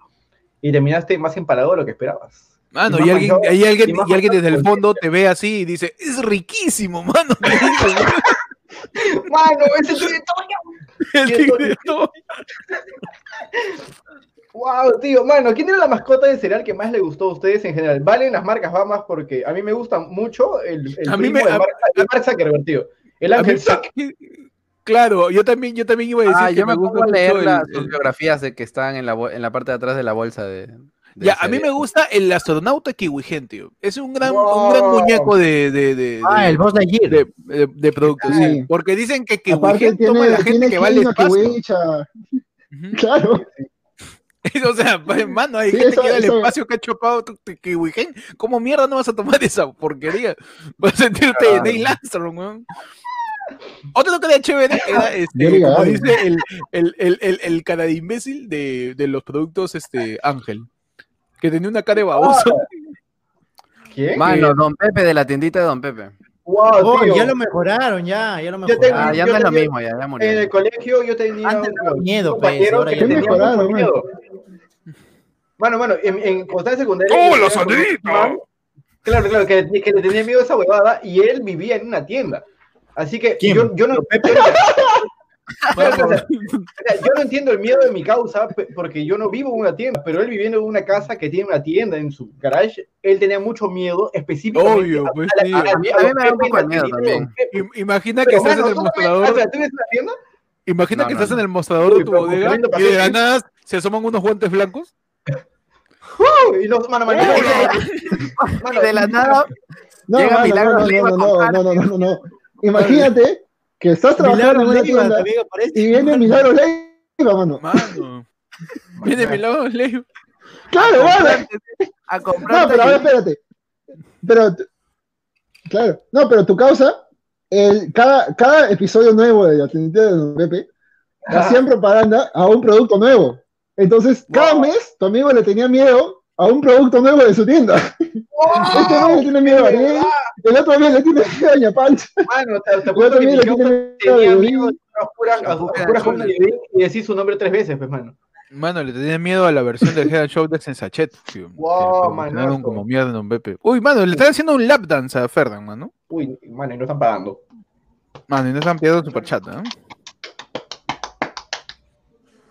y terminaste más empalado de lo que esperabas. Mano, y alguien, y alguien, y alguien desde el fondo te ve así y dice, es riquísimo, mano. [laughs] ¡Mano, ese territorio! El tigre, no. ¡Wow, tío! Mano, ¿quién era la mascota de cereal que más le gustó a ustedes en general? Valen las marcas Bamas porque a mí me gusta mucho el, el A mí me- de a- Mark, de Mark Zuckerberg, tío. El ángel. Claro, yo también, yo también iba a decir Ah, que yo me gusta a leer las el- biografías de que están en la, en la parte de atrás de la bolsa de. Ya, a mí me gusta el astronauta Kiwigen, tío. Es un gran, un gran muñeco de, de, de, Ah, de- el Boss Lightyear. de, de- de productos, sí. Porque dicen que Kiwigen toma a la tiene, gente tiene que va al Kino, espacio. Claro. [laughs] o sea, pues, [laughs] mano, hay Sí, gente eso- que al eso- espacio que ha chopado tu- tu Kiwigen. ¿Cómo mierda no vas a tomar [laughs] esa porquería? Vas a sentirte Claro. Neil Armstrong, weón. Otro que era chévere era, este, como Gagarin. dice el, el, el, el, el cara de imbécil de, de los productos este, Ángel. Que tenía una cara de baboso. ¿Quién? Mano, Don Pepe de la tiendita de Don Pepe. ¡Wow, Oh, tío! ya lo mejoraron, ya, ya lo tengo- mejoraron. Ah, ya no es lo mismo, ya, ya murió. En el colegio yo tenía Antes un, miedo, pues, compañero ahora que ya tenía mejoraron, mucho man. miedo. Mano, mano, en, en constante secundaria. ¡Hola, yo tenía Sandrito! un man Claro, claro, que, que le tenía miedo a esa huevada y él vivía en una tienda. Así que ¿Quién? yo, yo no. Claro, [laughs] [laughs] o sea, yo no entiendo el miedo de mi causa porque yo no vivo en una tienda, pero él viviendo en una casa que tiene una tienda en su garage, él tenía mucho miedo específicamente. Obvio, a- pues, a, sí. la- A mí- a mí me da un poco de miedo también. Im- Imagina que estás en el ¿tú también- mostrador. o sea, ¿tú ves una tienda? Imagina No, que no, estás no. en el mostrador Uy, de tu bodega y de la nada se asoman unos guantes blancos. [laughs] ¡Uh! Y los, mano, mano, mano, [laughs] de la nada, No, Llega mano, Milagros no, no, no, no, no, no, no. Imagínate que estás trabajando en una tienda y viene Milagro Leiva, mano. Mano. [laughs] Viene mi lado Leo. Claro, mano. a No, pero ahora espérate. Pero, claro, no, pero tu causa, el, cada, cada episodio nuevo de la Trinidad de Don Pepe, hacían propaganda a un producto nuevo. Entonces, cada mes, tu amigo le tenía miedo a un producto nuevo de su tienda. Este mes le tiene miedo a Ariel, el otro mes le tiene miedo a Doña Pancha, Mano, te, te el apuesto otro que mes mi le tiene causa miedo a tenía miedo a puras, cosas y decir su nombre tres veces, pues, mano. Mano, le tenía miedo a la versión del Head and Shoulders en Sachet, tío. Wow, manazo. como mierda en Don Pepe. Uy, mano, le están haciendo un lap dance a Ferdan, mano. Uy, mano, y no están pagando. Mano, y no están pidiendo superchat, ¿no?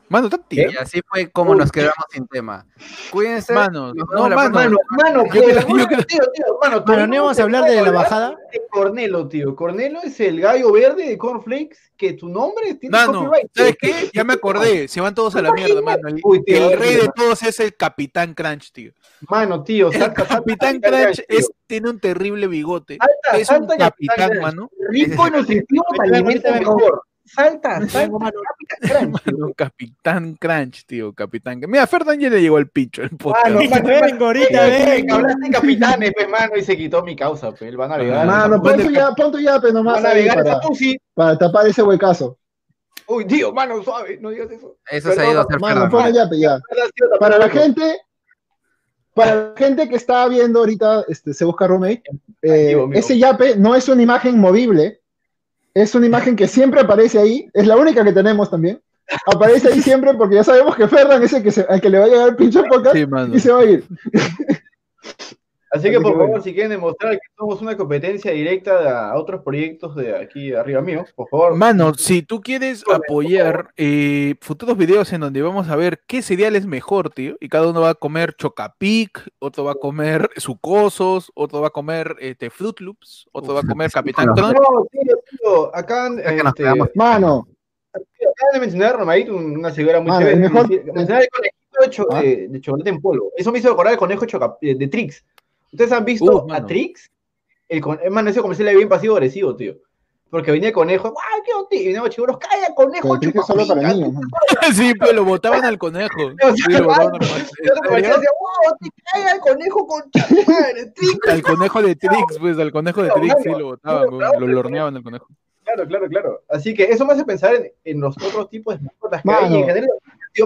Mano, están Y así fue como nos quedamos sin tema. Cuídense. Mano, nos no, mano, Mano, mano, Yo pero, yo tío, tío, mano, Bueno, no íbamos a hablar de la bajada. De Cornelo, tío. Cornelo es el gallo verde de Cornflakes, que tu nombre tiene Mano, copyright. ¿sabes qué? Ya me acordé, se van todos a la mierda, mano. El, Uy, tío, el rey de todos es el Capitán Crunch, tío. Mano, tío, El salta, Capitán salta, Crunch tío. es, tiene un terrible bigote. Salta, Es un capitán, Crunch. mano. Rico y nutritivo, alimenta mejor. Salta, salta, [laughs] Capitán Crunch. [laughs] Mano, Capitán Crunch, tío, Capitán. Mira, Ferdan ya le llegó al pincho el podcast. Mano, mano, Vengo ahorita, mano, vengo. Hablaste de capitanes, pues, mano, y se quitó mi causa, pues. Él va a navegar. Mano, pon tu ya, pon tu yape va a nomás ahí navegar para, esa pussy. para tapar ese huecazo. Uy, tío, mano, suave, no digas eso. Eso se ha ido a hacer Mano, pon el yape ya. Para la gente, para la gente que está viendo ahorita, este, se busca roommate, eh, ese yape no es una imagen movible, es una imagen que siempre aparece ahí, es la única que tenemos también. Aparece ahí siempre porque ya sabemos que Ferdan es el que, se, al que le va a llegar el pinche podcast Sí, y se va a ir. Así que Así por que favor, bueno. si quieren demostrar que somos una competencia directa a otros proyectos de aquí arriba mío, por favor. Mano, si tú quieres apoyar eh, futuros videos en donde vamos a ver qué cereal es mejor, tío, y cada uno va a comer Chocapic, otro va a comer Sucosos, otro va a comer este, Fruit Loops, otro va a comer Capitán. No, tío, tío, acá, este. Mano, acaban de mencionar Romadito, una figura muy chévere. Mencionar- el conejito de, cho- Ah. de- de chocolate en polvo. Eso me hizo recordar el conejo de, de Trix. ¿Ustedes han visto Uh, a. Trix? El con... eh, Mano, ese comercial era bien pasivo-agresivo, tío. Porque venía el conejo, ¡guau, qué tío! Y venía chiburos, ¡calla, conejo! pero Trix es solo para chupapica". niños. mano. [laughs] sí, pues lo botaban al conejo. [laughs] O Sí, lo botaban al conejo. el otro comercial decía, ¡wow, te calla el conejo con! [laughs] Al conejo de Trix, pues, al conejo de Claro, Trix, sí, lo botaban, Claro, lo claro. lorneaban al conejo. Claro, claro, claro. Así que eso me hace pensar en, en los otros tipos de mascotas que hay. Mano. Y en general,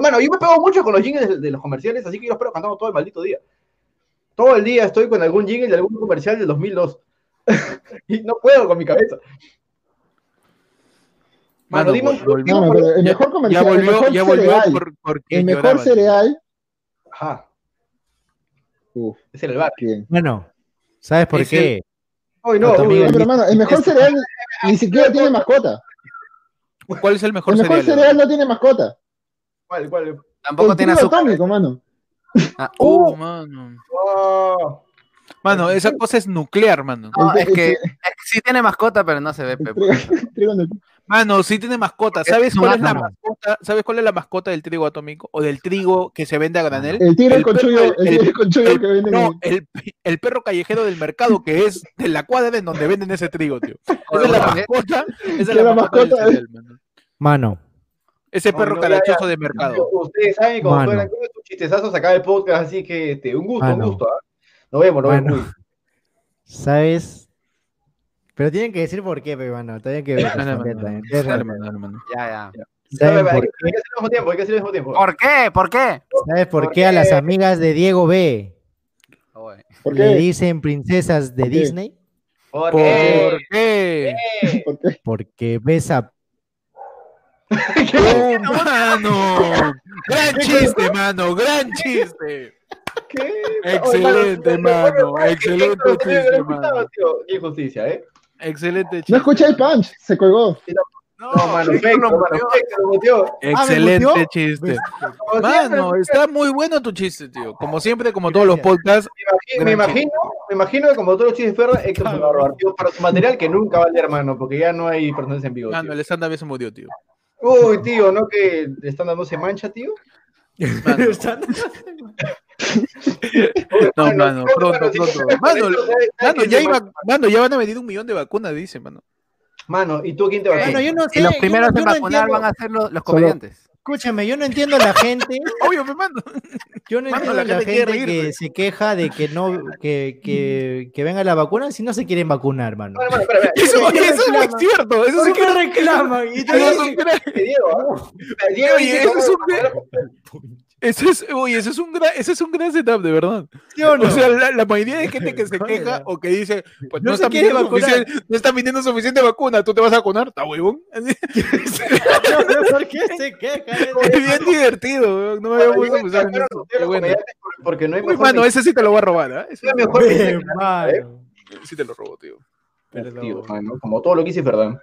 mano, yo me pego mucho con los jingles de, de los comerciales, así que yo los espero cantando todo el maldito día. Todo el día estoy con algún jingle de algún comercial del 2002. [laughs] y no puedo con mi cabeza. Mano, dime el ya- mejor ya comercial, el volvió, mejor ya volvió cereal, por, porque el mejor lloraba, cereal, Ajá, uf, es el bar. Bueno, ¿sabes por Es qué? Uy, no, No, uy, No, pero el mejor cereal ni siquiera tiene mascota. ¿Cuál es el mejor El mejor cereal? cereal no tiene mascota. ¿cuál, cuál? Tampoco el tiene azúcar. atómico, mano. Ah, [laughs] Oh, uh, mano. Oh, Mano, esa cosa es nuclear, mano. no, es que, el- es que sí tiene mascota, pero no se ve, El pe, trigo, el trigo no- Mano, sí tiene mascota. ¿Sabes es cuál es la mascota? ¿Sabes cuál es la mascota del trigo atómico? O del trigo que se vende a granel. El tigre El con perro- chullo, el- el que venden No, el, el perro callejero del mercado, que es de la cuadra en donde venden ese trigo, tío. [laughs] Esa es la mascota. Esa es la mascota del cereal, mano. Mano, Ese perro no, ya, carachoso de mercado. Ustedes saben cómo Mano. Chistezazos acá del podcast, así que este, un gusto, un gusto. ¿ah? Nos vemos, nos Mano. vemos. ¿sabes? Pero tienen que decir por qué, pe, mano. Tienen que ver. Ya, ya. ¿Saben Hay por que qué? hay que hacerlo al mismo tiempo, hay que al mismo tiempo. ¿Por qué? ¿Por qué? ¿Sabes por ¿Por qué a las amigas de Diego B Oye, ¿Por le dicen princesas de. Disney? ¿Por qué? ¿Por qué? Porque besa. ¡Oh, mano! ¡Gran chiste, mano! ¡Gran chiste! Excelente, mano, excelente chiste, mano. mano. Qué injusticia, ¿eh? Excelente chiste. No escuché el punch, se colgó. No, mano, sí, fake, lo mano, muteó. Excelente chiste. Mano, está muy bueno tu chiste, tío. Como siempre, como todos los podcasts. Me imagino, me imagino que como todos los chistes de Ferra, Héctor se va a robar, tío, para su material que nunca va a leer, hermano, porque ya no hay personas en vivo. Mano, tío. el stand-up se murió, tío. Uy, tío, ¿no que le están dando se mancha, tío? Mano, [laughs] [laughs] no, mano, pronto, pronto. Mano, mano, ya, iba, mano, ya van a venir un millón de vacunas, dice, mano. Mano, ¿y tú quién te va a Bueno, yo no sé. Y los yo primeros no- en yo no vacunar entiendo- van a ser los, los comediantes. Escúchame, yo no entiendo a la gente. [laughs] Obvio, me mando. Yo no entiendo la a la gente quiere gente reír, que pues. se queja de que no, que, que, que venga la vacuna si no se quieren vacunar, mano. Eso, ¿Por qué oye, eso es muy cierto. Eso es ¿Por un qué reclaman? Y es que un Ese es, oye, ese es un gran, ese es un gran setup, de verdad. ¿Sí o no? O sea, la, la mayoría de gente que se queja o que dice, pues No no, están viniendo suficiente, no están viniendo suficiente vacuna, ¿tú te vas a vacunar? ¿Está huevón? [laughs] [laughs] ¿Por qué se queja? Es bien divertido, weón, no me había a eso. bueno. Porque no hay Uy, mano, ese sí te lo voy a robar, ¿ah? Ese no hay mejor sí te lo robo, tío. Tío, mano, como todo lo que hice, ¿verdad?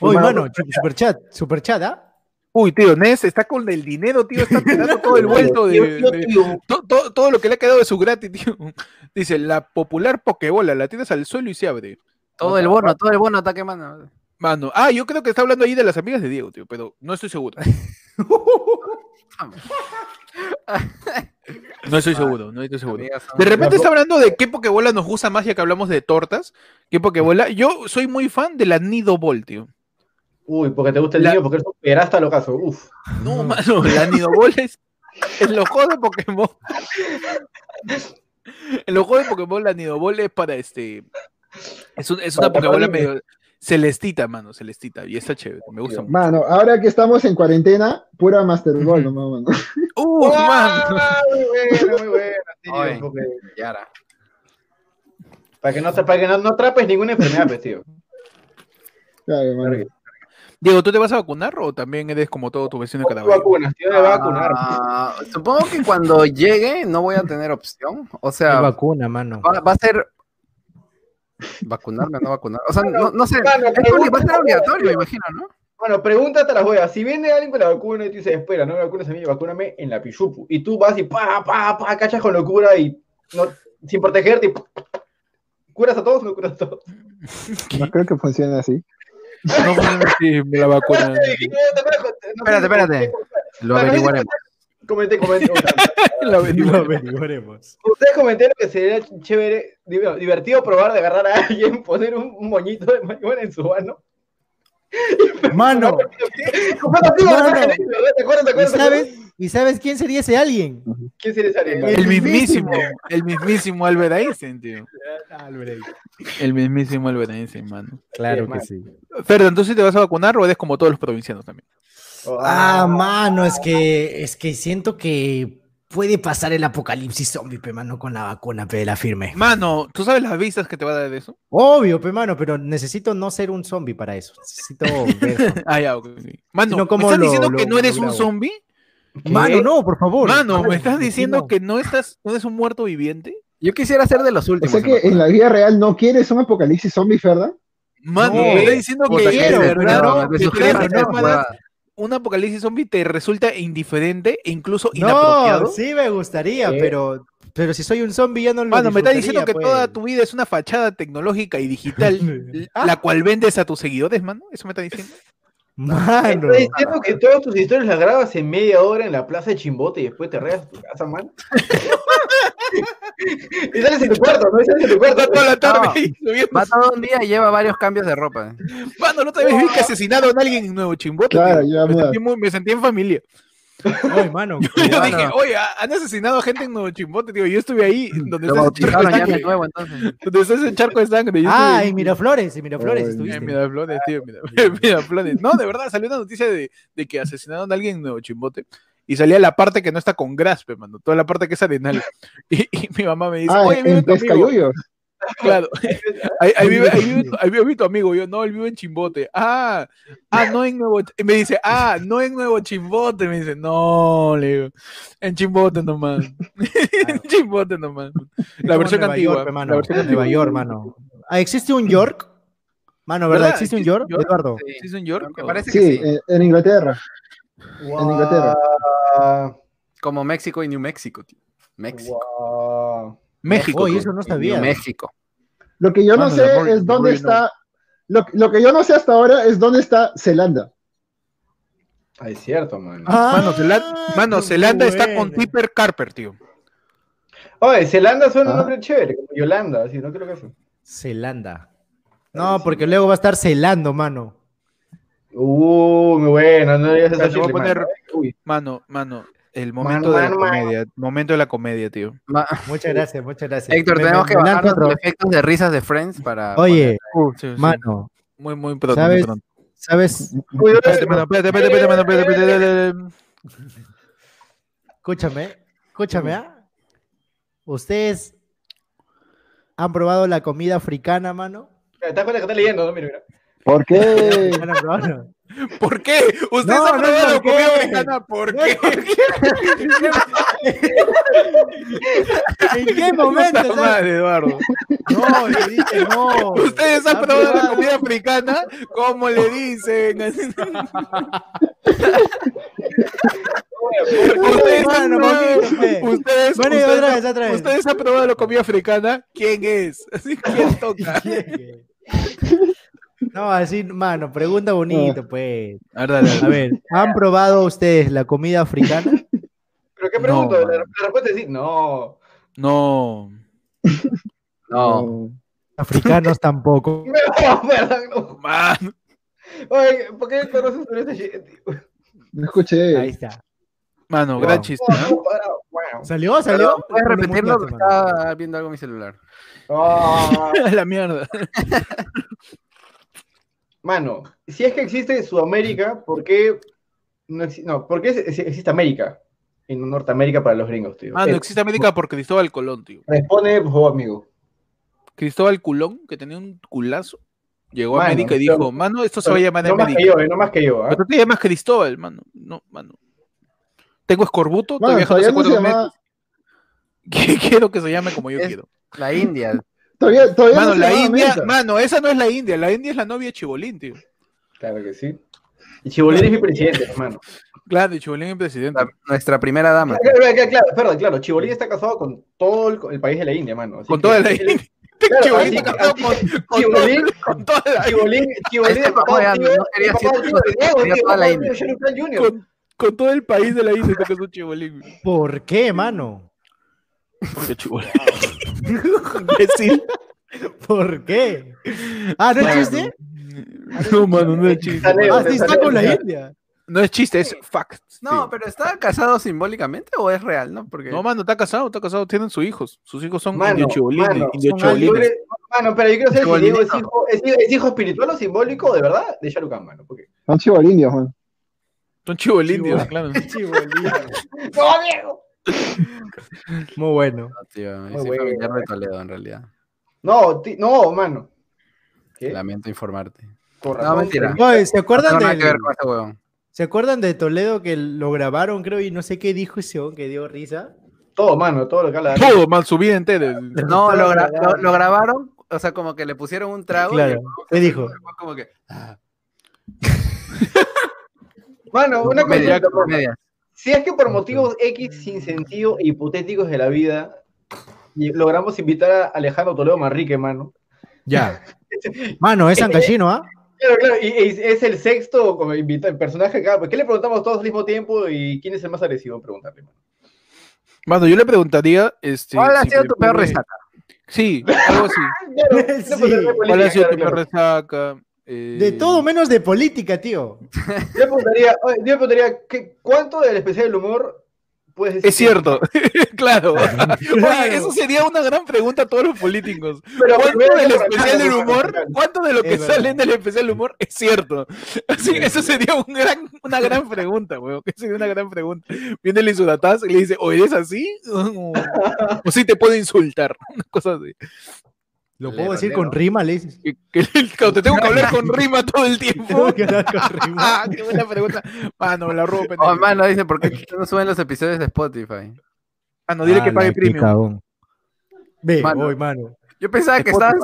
Uy, Mano, mano, superchat, superchat, ¿ah? Uy, tío, Ness está con el dinero, tío, está [laughs] tirando todo el vuelto de, Tío, tío, de- tío, to- to- todo lo que le ha quedado de su gratis, tío. [laughs] Dice, la popular pokebola, la tiras al suelo y se abre. Todo el bono, todo el bono está quemando. Mano, ah, yo creo que está hablando ahí de las amigas de Diego, tío, pero no estoy seguro. [laughs] No estoy seguro, no estoy seguro. De repente está hablando de qué pokebola nos gusta más ya que hablamos de tortas. ¿Qué pokebola? Yo soy muy fan de la Nido Ball, tío. Uy, porque te gusta el La- niño, porque eres un perasta locazo. Uf. No, mano, la Nido Ball es [laughs] en los juegos de Pokémon. En los juegos de Pokémon la Nido Ball es para este es, un- es una cazadores. medio celestita, mano, celestita y está chévere, me gusta mucho. Mano, ahora que estamos en cuarentena, pura Master Ball, nomás, mano. Uh, [laughs] mano. Muy bueno, muy bueno, tío, Yara. Para que no, para que no, no atrapes ninguna enfermedad, pues, tío. Claro, mano. Diego, ¿tú te vas a vacunar o también eres como todo tu vecino Cataboy? vacunas, tío, me a vacunar. Ah, supongo que cuando llegue no voy a tener opción. O sea, va, vacuna, mano. va a ser. ¿Vacunarme o no vacunar? O sea, no, no sé. Mano, Es porque va a ser obligatorio, me imagino, ¿no? Bueno, pregúntate a las huevas. Si viene alguien con la vacuna y tú dices, espera, no me vacunes a mí, vacúname en la pichupu. Y tú vas y pa, pa, pa, cachas con locura y no, sin protegerte y curas a todos o no curas a todos. No creo que funcione así. No, sí, me la vacuna. Espérate, espérate. Lo averiguaremos. Comenté, comenté. Lo averiguaremos. Ustedes comentaron que sería chévere, div- divertido probar de agarrar a alguien, poner un, moñito de marihuana en su mano. Mano, Bueno, tío, Mano. ¿verdad? ¿Te acuerdas? ¿Te ¿y sabes, ¿y sabes quién sería ese alguien? ¿Quién sería ese alguien? El mismísimo, el mismísimo Albert Einstein, tío. Albert. El mismísimo Einstein, mano. Claro Sí, que sí. Ferdan, ¿tú sí te vas a vacunar o eres como todos los provincianos también? Ah, mano, es que, es que siento que puede pasar el apocalipsis zombie, pe, mano, con la vacuna, pe, la firme. Mano, ¿tú sabes las vistas que te va a dar de eso? Obvio, pe, mano, pero necesito no ser un zombie para eso. Necesito ver. [laughs] Ah, ya, ok. ok. Mano, Sino ¿me cómo estás lo- diciendo que lo- no eres lo un zombie? Mano, no, por favor. Mano, ¿me estás sí, diciendo no. que no estás, no eres un muerto viviente? Yo quisiera ser de los O últimos. sea que en la vida real no quieres un apocalipsis zombie, ¿verdad? Mano, No, me estás diciendo que quiero, verdad, un apocalipsis zombie te resulta indiferente e incluso No, inapropiado. sí me gustaría, ¿Qué? pero, pero si soy un zombie ya no lo Mano, me estás diciendo que toda pues. tu vida es una fachada tecnológica y digital, Ah. [laughs] la cual vendes a tus seguidores, mano. ¿Eso me estás diciendo? Mano. ¿Estás diciendo que todas tus historias las grabas en media hora en la plaza de Chimbote y después te regas a tu casa, man? [laughs] y sales en tu cuarto, ¿no? Y sales en tu cuarto. Toda la tarde No. Va todo un día y lleva varios cambios de ropa. Mano, no te vez vi que asesinaron a alguien en Nuevo Chimbote. Claro, ya, me, sentí muy- me sentí en familia. Ay, mano. [laughs] Yo dije, oye, han asesinado a gente en Nuevo Chimbote, tío. Yo estuve ahí, [laughs] donde está ese charco de ya de sangre. nuevo, entonces. [laughs] Donde está ese charco de sangre. Yo Ah, en Miraflores, en Miraflores estuviste. En Miraflores, tío, Mira- Miraflores. No, de verdad, salió una noticia de, de que asesinaron a alguien en Nuevo Chimbote y salía la parte que no está con graspe, mano, toda la parte que es arenal. Y, y mi mamá me dice, Ah, oye, en, mira en tu amigo. Pescayuyos. Claro. [laughs] [laughs] Ahí, ahí vive, ahí, vive, tu- ahí vive tu amigo. Yo, no, él vive en Chimbote. Ah, ah, no en Nuevo Me dice, ah, no en Nuevo Chimbote. Me dice, no, le digo, en Chimbote nomás. [laughs] en Chimbote nomás. La versión Nueva antigua. York, mano. la versión Nueva antigua. York, mano. Ah, ¿existe un York? Mano, ¿verdad? ¿Verdad? ¿Existe un ¿Existe un York, York? Eduardo? Sí. ¿Sí es en York? Me parece que Sí, sí. en, Inglaterra. En Inglaterra. Como México y New México, tío. México. guau. México. Oye, eso no sabía. México. Lo que yo no Mano, sé es dónde está. Lo, lo que yo no sé hasta ahora es dónde está Zelanda. Ah, es cierto, man. Mano, Ah, Mano, qué Zelanda está con. Tipper Carper, tío. Oye, Zelanda suena un Ah. nombre chévere, como Yolanda, así, no creo que eso. Zelanda. No, porque luego va a estar celando, mano. Uh, muy bueno, no digas Ya, eso, mano. Mano, mano, el momento de la mano. comedia. Momento de la comedia, tío. Ma- Muchas gracias, muchas gracias. Héctor, tenemos que bajar los efectos de risas de Friends para. Oye, Sí, sí. mano, Muy, muy pronto. ¿sabes? Muy pronto. ¿sabes? uy, Espérate, mano, espérate, espérate, espérate, mano, espérate, espérate, espérate. Escúchame, escúchame, ¿ah? ¿Ustedes han probado la comida africana, mano? ¿Te das cuenta que está leyendo? No, mira, mira. ¿Por qué? [laughs] ¿Por qué? ¿Usted No, no, probado ¿por la comida qué? africana? ¿Por No, qué? ¿En qué [laughs] momento? No, le dije no. ¿Ustedes han ¿Han probado la comida africana? ¿Cómo le dicen? ¿Ustedes han ustedes- Bueno, y ustedes- otra vez, otra vez. ¿Ustedes han probado la comida africana? ¿Quién es? [laughs] ¿Quién toca? No, así, mano, pregunta bonito, pues. A ver, dale, dale. A ver, ¿han probado ustedes la comida africana? [laughs] ¿Pero qué pregunto? No, la, respuesta es sí. No. No. No. Africanos tampoco. [laughs] No, verdad, no. Man. Oye, ¿por qué conoces sobre esta shit? No escuché. Ahí está. Mano, Wow. gran chiste. Oh, ¿no? Wow. ¿Salió? ¿Salió? ¿Puedes ¿O lo repetirlo? Estaba viendo algo en mi celular. Ah, [laughs] la mierda. Mano, si es que existe Sudamérica, ¿por qué no, exi- no, ¿por qué existe América? En Norteamérica para los gringos, tío. Mano, Eh, existe América por Cristóbal Colón, tío. Responde, por favor, amigo. Cristóbal Culón, que tenía un culazo, llegó a Mano, América y pero- dijo, mano, esto se va a llamar no más América. que yo, eh, no más que yo. ¿ah? Pero tú te llamas Cristóbal, mano. No, mano. Tengo escorbuto, no no se llama-. Que [laughs] quiero que se llame como yo Es- quiero. La India. Todavía, todavía Mano, no la India, mano, esa no es la India, la India es la novia de Chibolín, tío. Claro que sí. Y Chibolín es mi presidente, hermano. Claro, y Chibolín es presidente. la- nuestra primera dama. Claro, claro, claro, perdón, claro, Chibolín está casado con todo el, el país de la India, mano. así Con que- toda la India. [laughs] Claro, Chibolín está casado con, que con Chibolín, todo- con toda la Chibolín, Chibolín no quería decir toda la India. con, con el país de la India está casado Chibolín. ¿Por qué, mano? Porque Chibolín. Imbécil. ¿Por qué? Ah, ¿no es chiste? No, mano, no es chiste. Ah, sí está con la India. No es chiste, es fact. No, pero ¿está casado simbólicamente o es real, no? Porque No, mano, está casado, está casado, tienen sus hijos. Sus hijos son Mano, indio chibolines, mano, indio son Tú chibolines. eres- Mano, pero yo quiero saber si. Diego es hijo, es, es hijo espiritual o simbólico, de verdad, de Khan, mano. Porque... Son chivolindios, man. Son chibolindios, claro. [laughs] [laughs] ¡No, Diego! [laughs] Muy bueno. No, tío, Muy soy bueno. familiar de Toledo, en realidad. No, ti- no, mano. ¿Qué? Lamento informarte. Por No, razón, mentira. Oye, ¿se No acuerdan del- que ver con este huevón. ¿Se acuerdan de Toledo que lo grabaron, creo, y no sé qué dijo ese hombre que dio risa? Todo, mano, todo lo que habla. Todo, man, su vida entera. No, lo, gra- lo- lo grabaron, o sea, como que le pusieron un trago. y Claro. el huevón ¿Qué se dijo? fue Como que. ah, Mano, una comedia. Si es que por motivos X sin sentido e hipotéticos de la vida logramos invitar a Alejandro Toledo Manrique, mano. Ya. [laughs] Mano, es Ancashino, ¿ah? Claro, claro, y, y es el sexto como invita, personaje acá. ¿Por qué le preguntamos todos al mismo tiempo y quién es el más agresivo? Preguntarle, mano. Mano, yo le preguntaría, este. ¿Cuál ha si sido tu peor resaca? Sí, algo así. [laughs] Claro, Sí. ¿Cuál ha sido claro, tu peor resaca? Eh, De todo menos de política, tío. [laughs] Yo preguntaría, yo preguntaría ¿qué- ¿cuánto del especial del humor puedes decir? Es cierto, [laughs] claro. Claro. Oye, eso sería una gran pregunta a todos los políticos. Pero ¿Cuánto del que especial del humor, cuánto de lo que sale en el especial del humor es cierto? Así, eso sería un gran, una gran pregunta, weón. que Sería una gran pregunta. Viene el insulatazo y le dice, o eres así, [laughs] o, o sí te puedo insultar. Una cosa así. Lo Le puedo decir con rima, le dices. Que, que- que [laughs] te tengo que hablar con rima todo el tiempo. Tengo que hablar con rima. Ah, qué buena pregunta. Mano, la robo, Oh, pendejo. mano, dice, ¿por qué no suben los episodios de Spotify? Mano, dile que Ala, pague premium. cagón. Ve, Mano. voy, mano. Yo pensaba que estaban,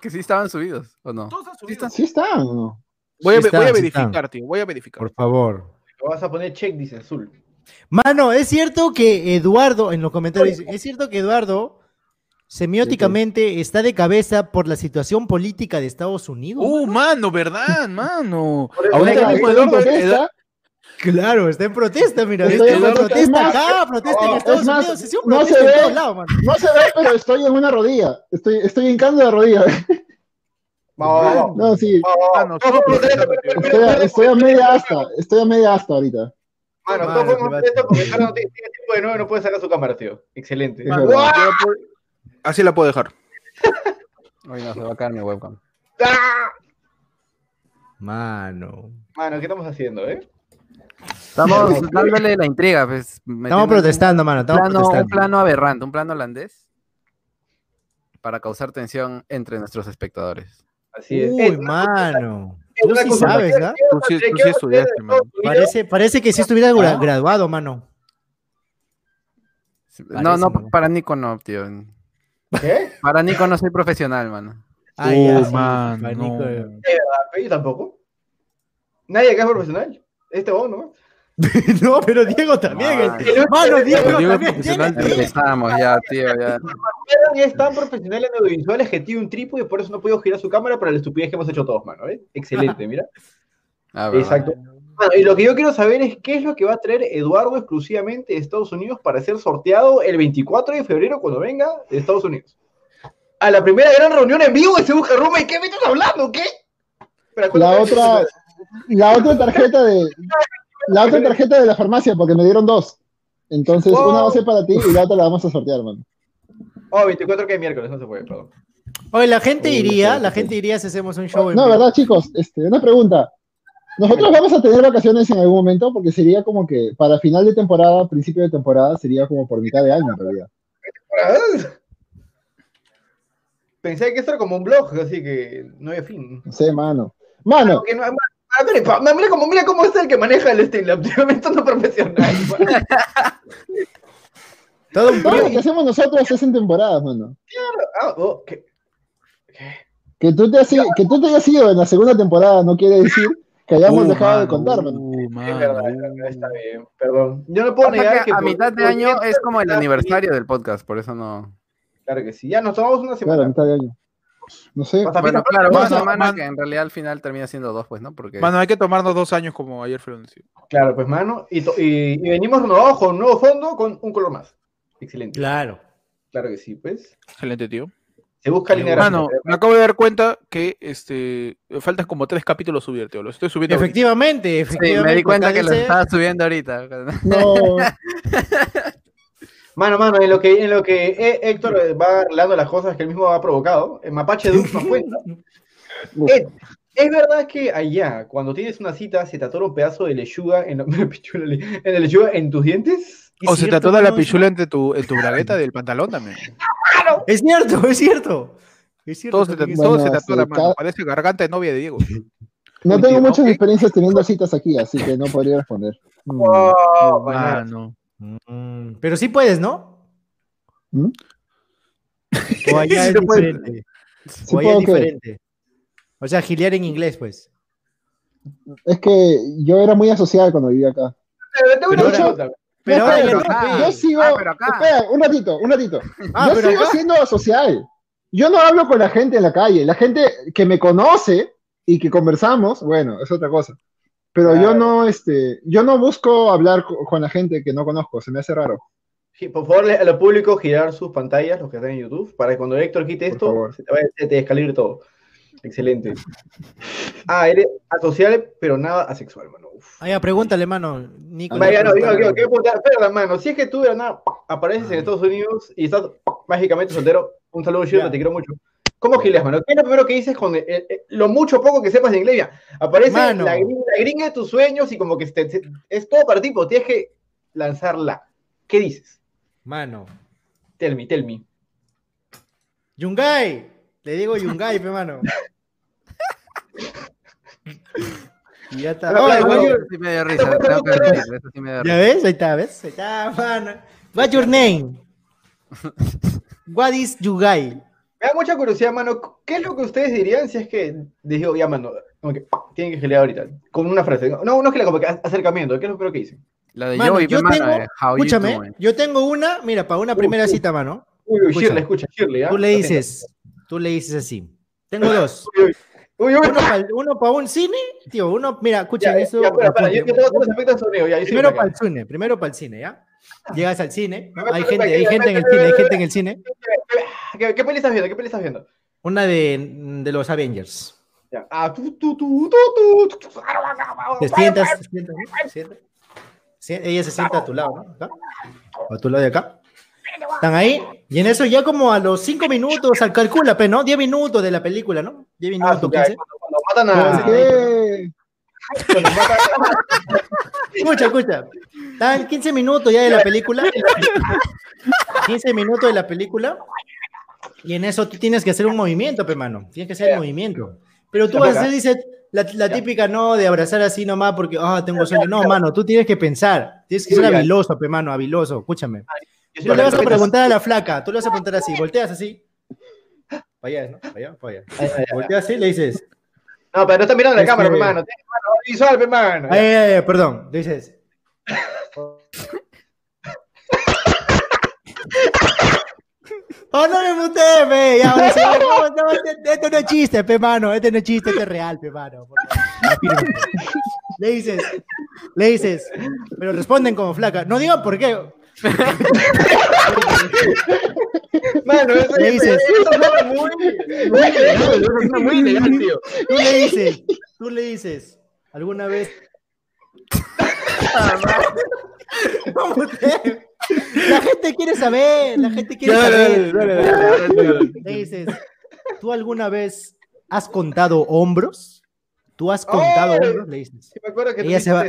que sí estaban subidos, ¿o no? Todos han subido. están. Sí están, ¿o ¿no? Voy a, Sí voy a están, sí verificar, tío. Voy a verificar. Por favor. Lo vas a poner check, dice azul. Mano, es cierto que Eduardo, en los comentarios, dice, es cierto que Eduardo semióticamente está de cabeza por la situación política de Estados Unidos. Uh, mano, ¿verdad, mano? Ahorita mismo Eduardo- protesta, Claro, está en protesta, mira. Estoy en protesta. protesta Es más, acá, protesta en Estados es más, Unidos, sesión no protesta se ve. mano. no se ve, pero estoy en una rodilla. Estoy, estoy hincando de rodilla. Va. No, sí. Mano, Estoy a, estoy a media asta. Estoy a media asta ahorita. Mano, podemos vato. hacer esto porque Carlos no tiene tiempo de nuevo no puede sacar su cámara, tío. Excelente. Es Mano, verdad. Así la puedo dejar. [laughs] Hoy no se va a caer mi webcam. ¡Ah! Mano. Mano, ¿qué estamos haciendo, eh? Estamos dándole la intriga, pues. Estamos protestando, mano. Un Estamos plano, un protestando. plano aberrante, un plano holandés. Para causar tensión entre nuestros espectadores. Así es. Uy, mano. eh, Tú sí sabes, ¿qué- ¿ah? qué Tú sí- estudiaste, mano. Parece, parece que sí estuvieras Ah. graduado, mano. No, Parece, no, para Nico no, tío. ¿Qué? [laughs] Para Nico no soy profesional, mano. Ah, Oh, ya, sí, mano, Panico, no. eh. Yo tampoco. Nadie acá es profesional. Este vos, ¿no? No, pero Diego también. Mano. el- Mano, Diego Diego también. Empezamos ya, tío, ya. [laughs] Es tan profesional en audiovisuales que tiene un trípode y por eso no puedo girar su cámara para la estupidez que hemos hecho todos, mano. ¿eh? Excelente, mira. Ah. Exacto. Bueno, y lo que yo quiero saber es qué es lo que va a traer Eduardo exclusivamente de Estados Unidos para ser sorteado el 24 de febrero cuando venga de Estados Unidos. A la primera gran reunión en vivo de Se Busca Roma. ¿Y qué me estás hablando? ¿Qué? La ¿cuándo- otra, la otra tarjeta de, la otra tarjeta de la farmacia, porque me dieron dos. Entonces, Wow. una va a ser para ti y la otra la vamos a sortear, man. Oh, 24 que es miércoles, no se puede, perdón. Oye, la gente Uy, iría, la gente iría si hacemos un show en No, vivo. verdad, chicos, este, una pregunta. Nosotros vamos a tener vacaciones en algún momento, porque sería como que para final de temporada, principio de temporada, sería como por mitad de año en realidad. Pensé que esto era como un blog, así que no había fin. No sé, mano. Mano, Que no- ah, mira, mira cómo, mira cómo es el que maneja el me está no profesional. [laughs] Todo un todo lo que hacemos nosotros es en temporadas, mano. Ah, oh, ¿qué? Que tú, te has, ido- que tú te hayas ido en la segunda temporada no quiere decir que hayamos Uh, dejado de mano, contar, mano. uh, Es mano, verdad, es verdad, está bien, perdón. Yo no puedo negar que que a por- mitad de año es como el aniversario del podcast, por eso no. Claro que sí, ya nos tomamos una Claro, a semana. mitad de año. No sé. Pasa Bueno, claro, una semana mano. que en realidad al final termina siendo dos, pues, ¿no? Porque Mano, hay que tomarnos dos años como ayer fue anunció. Claro, pues mano, y, to- y- y venimos renovados con un nuevo fondo con un color más. Excelente. Claro. Claro que sí, pues. Excelente, tío. Se busca línea Mano, gráfica. me acabo de dar cuenta que este faltan como tres capítulos subir, tío. Los estoy subiendo. ahorita. Efectivamente, Sí, efectivamente. me di cuenta que lo dice- estaba subiendo ahorita. No, [laughs] Mano, mano, en lo que, en lo que eh, Héctor va arreglando las cosas que él mismo ha provocado, en Mapache Dux nos cuenta. ¿Es verdad que allá, cuando tienes una cita, se te atora un pedazo de lechuga en, [laughs] pichula, en el lechuga en tus dientes? O se te atora la pichula entre tu, en tu bragueta del pantalón también. [laughs] Es cierto, es cierto. Es cierto. Todo se todo Bueno, se atora, sí, mano. cada- Parece garganta de novia de Diego. [laughs] no tengo tío, muchas ok. experiencias teniendo citas aquí, así que no podría responder. Mm. Oh. Mm, Pero sí puedes, ¿no? ¿Mm? O allá [laughs] Sí es diferente. Sí O allá es diferente. O sea, gilear en inglés, pues. Es que yo era muy asocial cuando vivía acá. Pero Pero-. Pero pero acá. yo sigo. Ah, pero acá. Espera, un ratito, un ratito. [laughs] Ah, yo pero sigo acá. siendo asocial. Yo no hablo con la gente en la calle. La gente que me conoce y que conversamos, bueno, es otra cosa. Pero yo Claro. no, este, yo no busco hablar co- con la gente que no conozco. Se me hace raro. Sí, Por favor, a lo público girar sus pantallas, los que están en YouTube, para que cuando Héctor quite Por esto, favor. se te vaya se te descalibre todo. Excelente. [laughs] Ah, eres asocial, pero nada asexual, mano. Uf. Ah, ya, pregúntale, mano. Nico. Vaya, no, digo. Espera, mano, si es que tú de nada apareces en Ah. Estados Unidos y estás mágicamente soltero, un saludo, Shirley, Ya. te quiero mucho. ¿Cómo giles, mano? ¿Qué es lo primero que dices con el- el- el- lo mucho o poco que sepas de inglés? Ya, aparece Mano. la gringa, la gringa de tus sueños y como que te- te- es todo para ti, pero tienes que lanzarla. ¿Qué dices? Mano. Tell me, tell me. Yungay. Le digo Yungay, pe, [laughs] Y ya what bueno, your- Eso sí me dio risa, tengo que eso sí me dio ¿Ya risa. ves? Ahí está, ¿ves? Ahí está, mano. What's your name? [laughs] What is Yungay? Me da mucha curiosidad, mano. ¿Qué es lo que ustedes dirían si es que digo, ya, mano, como que tienen que gelear ahorita? Con una frase. No, no gelear, como que acercamiento. ¿Qué es lo primero que dicen? La de Mano, yo pe, mano, tengo- eh, Escúchame, doing? yo tengo una, mira, para una primera uy. cita, mano. Uy, uy, Escucha. Shirley, escucha, Shirley. ¿ah? Tú le dices, tú le dices así. Tengo [laughs] dos. Uy. Uno para un cine, tío, uno, mira, escucha Ya, eso. yo tengo de sonido. Ya, Primero me para el cine, primero para el cine, ¿ya? Llegas al cine, hay en gente, hay gente en el cine, hay gente en el cine. ¿Qué, ¿Qué peli estás viendo? ¿Qué peli estás viendo? Una de, de los Avengers. Ya. Ah, tú, tú, tú, tú, tú, tú. Te sientas, te sientas, ¿no? Te sientas. Sí, ella se sienta a tu lado, ¿no? Acá. A tu lado de acá. Están ahí, y en eso ya como a los cinco minutos, al calcula, pero no, 10 minutos de la película, ¿no? 10 Ah, 15. cuando, cuando matan ¿Por a. qué? Cuando matan Escucha, escucha. Están 15 minutos ya de la película. 15 minutos de la película. Y en eso tú tienes que hacer un movimiento, pe mano. Tienes que hacer el Ya. movimiento. Pero tú vas a hacer, dice, la, la típica no de abrazar así nomás porque, ah, tengo sueño. No, mano, tú tienes que pensar. Tienes que ser ya. habiloso, pe mano, habiloso. Escúchame. Tú le vas a preguntar a la flaca, tú le vas a preguntar así, volteas así. Para allá, ¿no? Para allá, para allá. Ay, ay, ay. Volteas así, le dices, No, pero no está mirando la Es cámara, que- hermano. Tiene mano visual, hermano. ay, ay, ay, perdón, le dices. [laughs] Oh, no me muté, pe. Ya, ahora sí, no, no, este- esto no es chiste, pe, mano. Este no es chiste, este es real, pe, mano. Le dices, le dices, pero responden como flaca. No digan por qué. [laughs] Mano, eso, Le eso, dices. eso suena muy, muy ilegal, eso muy ilegal, tío. Tú le dices, tú le dices, ¿alguna vez? [laughs] La gente quiere saber, la gente quiere saber. dale, dale, dale, dale, dale. Le dices, ¿tú alguna vez has contado hombros? ¿Tú has contado ¡Ay! hombros? Le dices. Sí, me acuerdo que Ella se va-.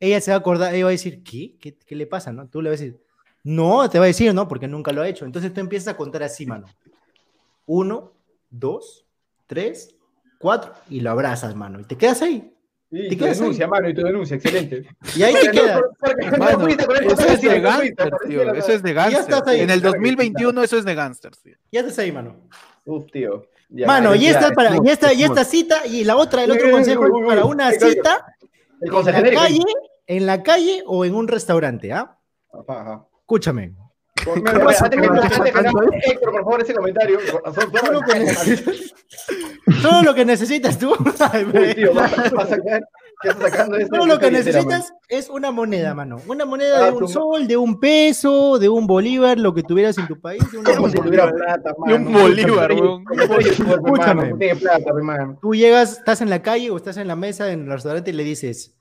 Ella se va a acordar, ella va a decir, ¿qué? ¿Qué, qué le pasa? ¿no? Tú le vas a decir, no, te va a decir, no, porque nunca lo ha hecho. Entonces tú empiezas a contar así, mano. Uno, dos, tres, cuatro, y lo abrazas, mano. Y te quedas ahí. ¿Te y tu quedas denuncia, mano, y tu denuncia, excelente. Y ahí te quedas. Mano, eso es de gangster, tío. Eso es de estás gangster. ahí. En el 2021 eso es de gangster, tío. Ya estás ahí, mano. Uf, tío. Ya, Mano, y esta, para, y, esta, y esta cita, y la otra, el otro consejo es para una cita El en la calle, en la calle o en un restaurante, ¿ah? Ajá, ajá. Escúchame. Héctor, por favor, ese comentario. Todo lo que necesitas, [laughs] todo lo que necesitas tú, ay, [laughs] Uy, tío, vas a- vas a sacar- ¿qué estás sacando de ese- todo lo que necesitas es una moneda, mano. Una moneda Ah, de un tu- sol, de un peso, de un bolívar, lo que tuvieras en tu país. Como si tuviera plata, un bolívar, Escúchame. Tú llegas, estás en la calle o estás en la mesa en el restaurante y le dices,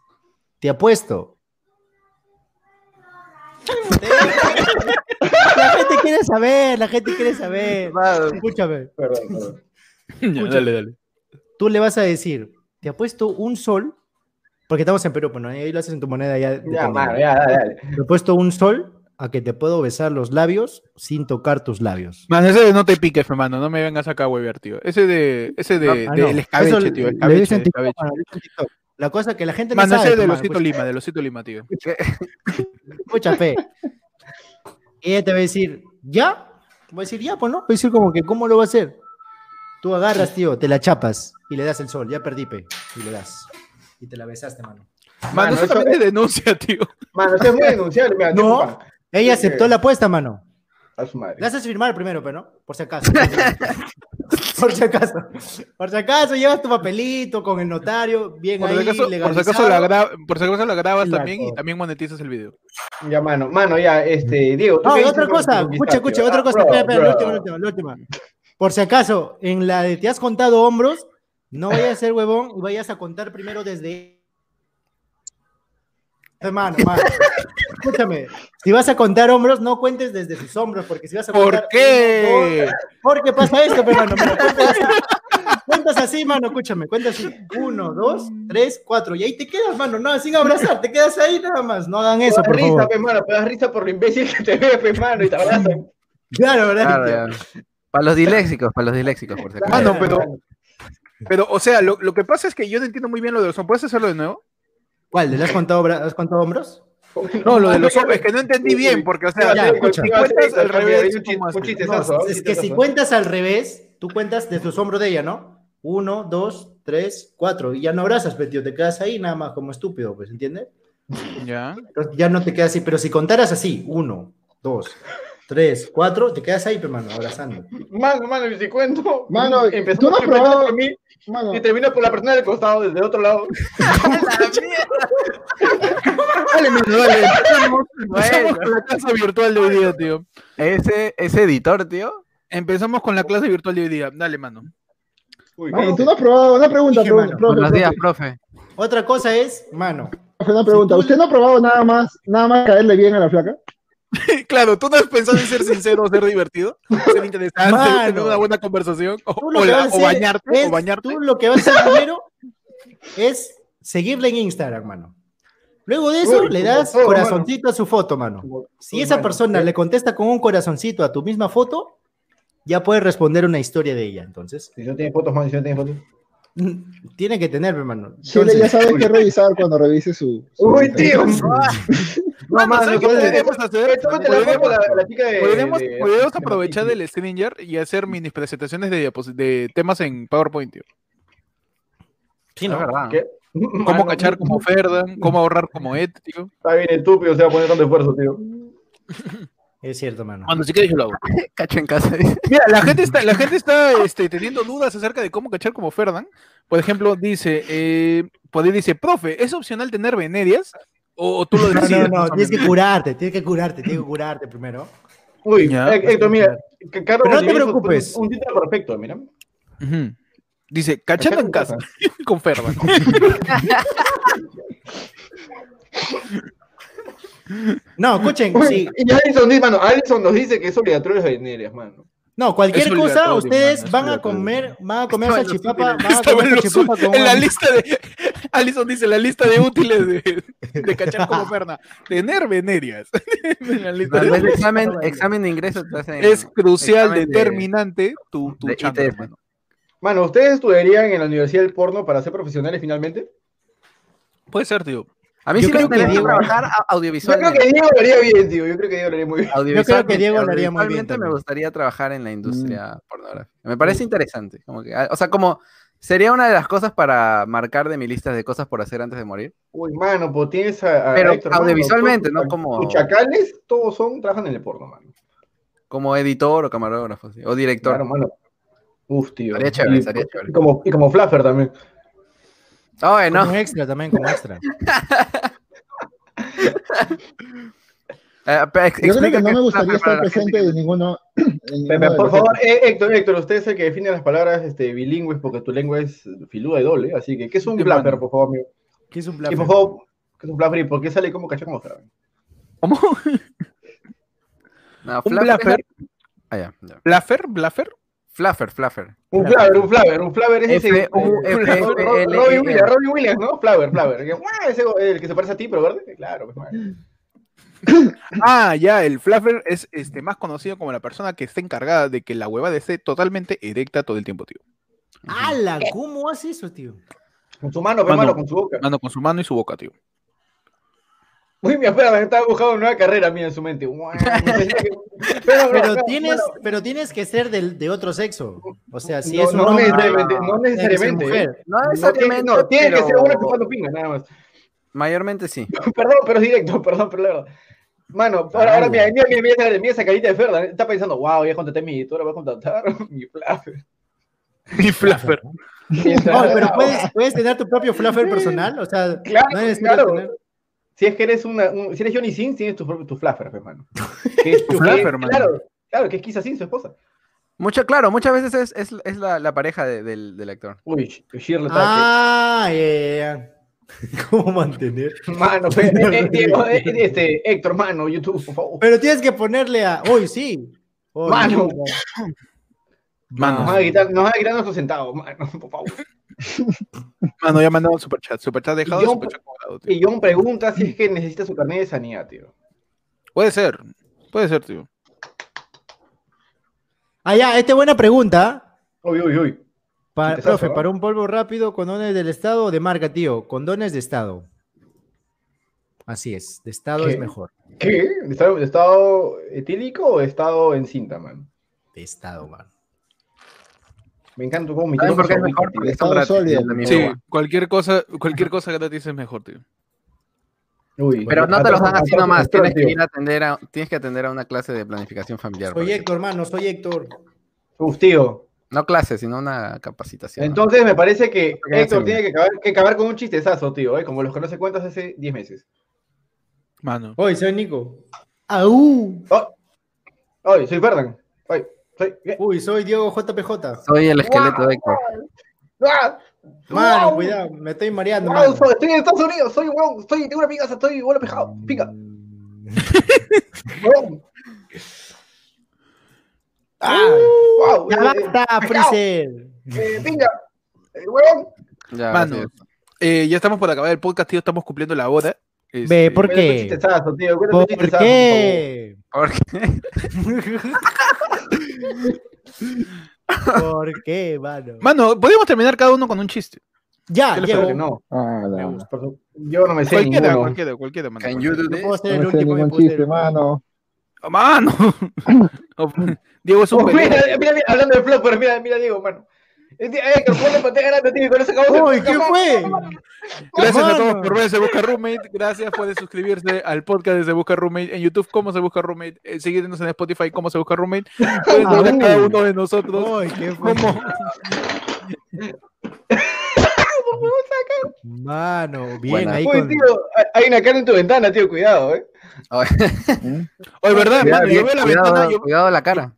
te apuesto. La gente quiere saber, la gente quiere saber. Escúchame. Perdón, perdón. Ya, dale, dale. Tú le vas a decir, te apuesto un sol, porque estamos en Perú, pues, ¿no? ahí lo haces en tu moneda ya. Ya, mano, ya, dale, dale. Te apuesto un sol a que te puedo besar los labios sin tocar tus labios. Mano, ese de no te piques, hermano. No me vengas acá a huevear, tío. Ese de. Ese de. Ah, de- no. el escabeche, Eso tío. le Escabeche, dicen TikTok, escabeche. le dicen TikTok. La cosa es que la gente no Mano, sabe. ese de pues, Losito escucha. Lima, de Losito Lima, tío. [laughs] Escucha, fe. Y ella te va a decir, ¿ya? Va a decir, ya, pues no. Va a decir como que, ¿cómo lo va a hacer? Tú agarras, tío, te la chapas y le das el sol. Ya perdí, pe. Y le das. Y te la besaste, mano. Mano, Mano, eso eso- también es denuncia, tío. Mano, usted es muy denunciable, mira, No. Ella aceptó la apuesta, mano. A su madre. Le haces firmar primero, pero no. Por si acaso. [laughs] Por si acaso. Por si acaso llevas tu papelito con el notario, bien Por si ahí, acaso, por si acaso la, gra- por si acaso la grabas Exacto. también y también monetizas el video. Ya, mano, mano, ya, este, Diego. ¿tú No, otra cosa, escucha, escucha, otra Ah, cosa, bro, espera, espera, la última, la última, la última. Por si acaso, en la de te has contado hombros, no vayas a ser huevón y vayas a contar primero desde. Hermano, mano. Escúchame, si vas a contar hombros, no cuentes desde sus hombros, porque si vas a contar. ¿Por qué? uno, dos, ¿Por qué pasa esto, hermano? Mira, cuentas así. Cuentas así, mano, escúchame, cuentas así. Uno, dos, tres, cuatro. Y ahí te quedas, mano, no, sin abrazar, te quedas ahí nada más. No hagan eso, por risa, favor. pe, mano, pero das risa por lo imbécil que te ve, pe, mano, y te abrazan. Claro, ¿verdad? Claro. Para los disléxicos, para los disléxicos, por si acaso. Mano, pero, pero, o sea, lo, lo que pasa es que yo no entiendo muy bien lo de los hombros. ¿Puedes hacerlo de nuevo? ¿Cuál? ¿Le has contado, has contado hombros? No, lo de los hombros, es que no entendí bien, porque, o sea, Ya, si cuentas al revés, ¿ah? Un es que si cuentas al revés, tú cuentas desde los hombros de ella, ¿no? Uno, dos, tres, cuatro. Y ya no abrazas, pero tío, te quedas ahí nada más como estúpido, pues, ¿entiendes? Ya. Entonces, ya no te quedas así. Pero si contaras así, uno, dos, tres, cuatro, te quedas ahí, pero mano, abrazando. Mano, mano, y si cuento. Mano, empezó ¿tú no has probado? por mí Mano, y termina por la persona del costado, desde otro lado. [laughs] [laughs] [laughs] Dale, mano, dale. [laughs] Empezamos, empezamos con la clase virtual de hoy día, tío. Ese, ese editor, tío. Empezamos con la clase virtual de hoy día. Dale, mano. Uy, mano, tú no has probado, una pregunta, Dije, profe, profe, Buenos días, profe. Otra cosa es, mano, profe, una pregunta. Si tú- ¿Usted no ha probado nada más, nada más caerle bien a la flaca? [laughs] Claro, ¿tú no has pensado en ser sincero, ser divertido? Ser interesante, Mano. tener una buena conversación, o, la- bañarte, es- o bañarte. Tú lo que vas a hacer primero es seguirle en Instagram, mano. Luego de eso Uy, le das todo, corazoncito a su foto, mano. Si esa mano, persona le contesta con un corazoncito a tu misma foto, ya puedes responder una historia de ella. Entonces, Si no tiene fotos, mano, si no tiene fotos. tiene que tener, hermano. Chile ya sabes [laughs] qué revisar cuando revise su. su Uy, tío. [laughs] No, mano, ¿sabes qué entonces- podríamos hacer? Podríamos, aprovechar del Stringer y hacer mini presentaciones de, diapos- de temas en PowerPoint, tío. Sí, ¿no? verdad. ¿Qué? Cómo Mano, cachar como Ferdan, cómo ahorrar como [laughs] Ed, tío. Está bien estúpido, se va a poner tanto esfuerzo, tío. [laughs] Es cierto, mano. Cuando si quieres yo lo hago. Cacho en casa. Mira, la gente está, la gente está este, teniendo dudas acerca de cómo cachar como Ferdan. Por ejemplo, dice, eh, dice, profe, ¿es opcional tener venerias? ¿O, o tú lo No, decides? no, no, más o tienes que curarte, tienes que curarte, tienes que curarte primero. Uy, Ya. eh, Héctor, mira. que Carlos Pero no te preocupes. puso Un título perfecto, mira. Ujú. Dice, cachando en casa [laughs] con Ferdan. [laughs] No, escuchen, Uy, sí. Y Alison dice, mano, Alison nos dice que es obligatorio las venerias, mano. No, cualquier cosa, ustedes van a comer, van a comer salchipapa, van a comer en, los- salchipapa con en la lista de. [laughs] Alison dice la lista de útiles de, de cachar como Ferdan. Tener venerias. En la lista Tal de- examen, examen de ingreso te hacen es crucial, de- determinante tu, tu de chamba, ITF. hermano. Mano, ¿ustedes estudiarían en la Universidad del Porno para ser profesionales finalmente? Puede ser, tío. A mí Yo sí me creo que gustaría Diego- trabajar [laughs] a- Yo creo que Diego lo haría bien, tío. Yo creo que Diego lo haría muy bien. Yo creo que Diego lo haría muy bien me gustaría trabajar en la industria pornográfica. Me parece interesante. Como que, ah, o sea, como sería una de las cosas para marcar de mi lista de cosas por hacer antes de morir. Uy, mano, pues tienes a. a Pero Héctor, mano, audiovisualmente, no como- Tus chacales, todos son, trabajan en el porno, mano. Como editor o camarógrafo, sí, o director. Claro, mano. Uf, tío. Estaría chévere, y, estaría chévere. Y como, y como Fluffer también. Ay, no. Como extra también, como extra. [laughs] Ex- Yo creo explica que no me gustaría estar presente de ninguno. de por favor, eh, Héctor, Héctor, usted es el que define las palabras este, bilingües porque tu lengua es filuda y doble. Así que, ¿qué es un mano. por favor, amigo? ¿Qué es un Y plan? por favor, ¿qué es un fluffer y por qué sale como Fluffer? ¿Cómo? [laughs] No, Un bluffer. Ah, ya, ya. ¿Bluffer? ¿Bluffer? Fluffer, Fluffer. Un fluffer, un fluffer, un fluffer es ese. F, eh, U, F, Ro- F, Ro- L, Robbie E, Williams. Robbie Williams, ¿no? Fluffer. Que, "Guau, ese, el que se parece a ti, pero verde. Claro, pues. [coughs] Ah, ya, el fluffer es este, más conocido como la persona que está encargada de que la huevada esté totalmente erecta todo el tiempo, tío. ¡Hala! ¿Cómo hace eso, tío? Con su mano, Mano. hermano, con su boca. Mano con su mano y su boca, tío. Muy bien, espera, me estaba buscando una nueva carrera mía en su mente. [laughs] Pero, tienes, bueno, pero tienes que ser del, de otro sexo. O sea, si no, es un no hombre, necesariamente, no necesariamente. ¿eh? mujer. No necesariamente, no, tiene que ser uno chupando pinga, nada más. mayormente sí. [laughs] Perdón, pero es directo, [laughs] perdón, pero la verdad. Mano, ahora, ahora mira, mira, mira, mira, esa- mira esa carita de Ferda. Está pensando, wow, ya contraté mi editora, voy a contratar mi fluffer. Mi fluffer. No, pero puedes, puedes tener tu propio fluffer personal. O sea, Claro, no claro. tener. Si es que eres una, un- si eres Johnny Sins, tienes tu propio tu fluffer, hermano. [laughs] Que es Tu fluffer, mano. Claro, claro, que es Kisa Sins, su esposa. Mucho, claro, muchas veces es, es, es la, la pareja de- del, del actor. Uy, Shirley está Ah, ya, ya. [laughs] ¿Cómo mantener? Mano, [laughs] eh, Diego, eh, este, Héctor, mano, YouTube, por favor. Pero tienes que ponerle a. Uy, sí. Mano. no. Mano, Nos van a quitar, nos van a quitar nuestros centavos, mano, por favor. [laughs] mano, ya mandado superchat. Superchat dejado, Y yo- superchat cobrado, tío. Y John pregunta si es que necesita su carnet de sanidad, tío. Puede ser, puede ser, tío. Ah, ya, esta es buena pregunta. Uy, uy, uy. Pa- profe, para un polvo rápido, condones del Estado o de marca, tío. Condones de Estado. Así es, de Estado ¿Qué? es mejor. ¿Qué? ¿De estado, de estado etílico o de estado en cinta, man? De Estado, man. Me encanta cómo mi ¿Saben tío por qué es mejor? Porque son gratis, Sí, cualquier cosa, cualquier cosa gratis es mejor, tío. Uy, Pero no te los dan así nomás, tienes que tío. ir a atender a, tienes que atender a una clase de planificación familiar. Soy Héctor, hermano, soy Héctor. Uf, tío. No clase, sino una capacitación. Entonces me parece que Héctor tiene que acabar, que acabar con un chistezazo, tío, ¿eh? como los que no se cuentas hace 10 meses. Mano. Hoy soy Nico. ¡Au! Oh, Oye, soy Ferdan. Oye, Uy, soy Diego JPJ. Soy el esqueleto de Héctor. ¡Ah! Mano, ¡Wow! cuidado, me estoy mareando. ¡Wow! mano. soy- estoy en Estados Unidos, soy weón, estoy, tengo una pica, [laughs] estoy bola pejado, pica, weón. ¡Ah! ¡Wow! ¡Ya eh, basta, Freezer! eh, pinga, eh, weón. Ya, Mano, eh, ya estamos por acabar el podcast, tío. Estamos cumpliendo la hora. Ve, Este, ¿por Cuéntame un qué? chistezazo, tío, cuéntame un ¿Por qué? [laughs] ¿Por qué, mano? Mano, podemos terminar cada uno con un chiste. Ya, ¿Qué parece? No, Ah, Me por su- yo no me sé Cualquiera, ninguno. cualquiera, cualquiera, mano. Can you do Yo this? puedo ser No el me sé último. y ningún puedo ser chiste, el- mano. Oh, Mano. [laughs] [laughs] Diego es un Oh, mira, mira, mira, hablando de flopper, mira, mira, Diego, mano. Eh, tío, que ponle pantalla grande, tío, y con eso acabamos Uy, ¿qué fue? Gracias a todos por ver Se Busca Roommate. Gracias por suscribirse al podcast de Se Busca Roommate en YouTube, como Se Busca Roommate. Eh, seguirnos en Spotify, como Se Busca Roommate. Pueden Ah, ver a cada uno de nosotros. Uy, ¿qué fue? Como, Mano, bien ahí Uy, con... tío, hay una cara en tu ventana, tío, cuidado, eh. Oye, Oye, ¿verdad, cuidado, mano? Yo veo la cuidado, ventana, yo, cuidado la cara.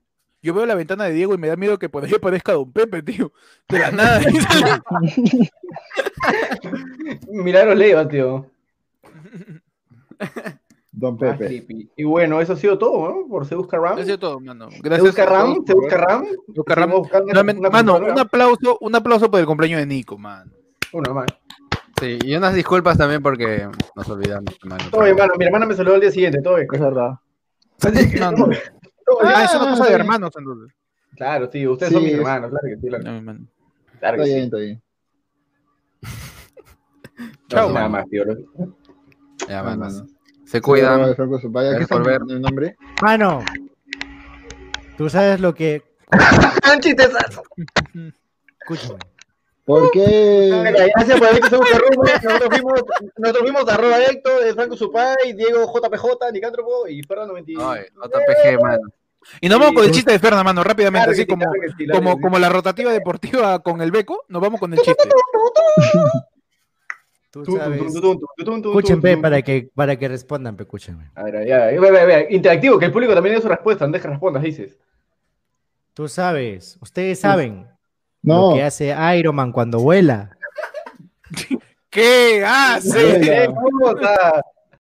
Yo veo la ventana de Diego y me da miedo que por ahí aparezca Don Pepe, tío. De la nada. [laughs] Milagros Leiva, tío. Don Ah, Pepe. Y bueno, eso ha sido todo, ¿no? Por Se Busca Ram. Eso es todo, mano. Se Gracias. Busca todos Ram, Se Busca. Ram. Se Busca Ram. Una Mano, un aplauso, un aplauso por el cumpleaños de Nico, mano. Uno más. Sí, y unas disculpas también porque nos olvidamos. hermano. Todo bien, mano. Mi hermana me saludó al día siguiente, todo bien. Es verdad. Que, No, no. bien. Ah, es una Ah, cosa de hermanos, entonces. Claro, tío, ustedes Sí, son mis es- hermanos, claro que sí, claro, No, mano. claro Está que bien, sí. está bien. [laughs] Chao, Nada mano. más, tío. Ya, Ah, manos. mano. Se cuidan. Sí, Franco Supaya. ¿Qué Gracias está por ver. el nombre? Mano, tú sabes lo que... [laughs] [laughs] Escúchame. ¿Por qué? Venga, Gracias por Ram. Nosotros fuimos, nosotros fuimos arroba Héctor, de Franco Supay, Diego JPJ, Nicántropo y Ferran 90. Ay, JPG, mano. Y nos vamos Sí, con el chiste de Ferna, mano, rápidamente, Claro así que sí, como, claro que sí, claro como, que como la rotativa deportiva con el beco, nos vamos con el chiste. Tú sabes... tum. para que, para que respondan, pe, escúchame. A ver, ya, ya, interactivo, que el público también dé su respuesta, no dejes respondas, dices. Tú sabes, ustedes saben No. lo que hace Iron Man cuando vuela. [laughs] ¿Qué hace? Puta.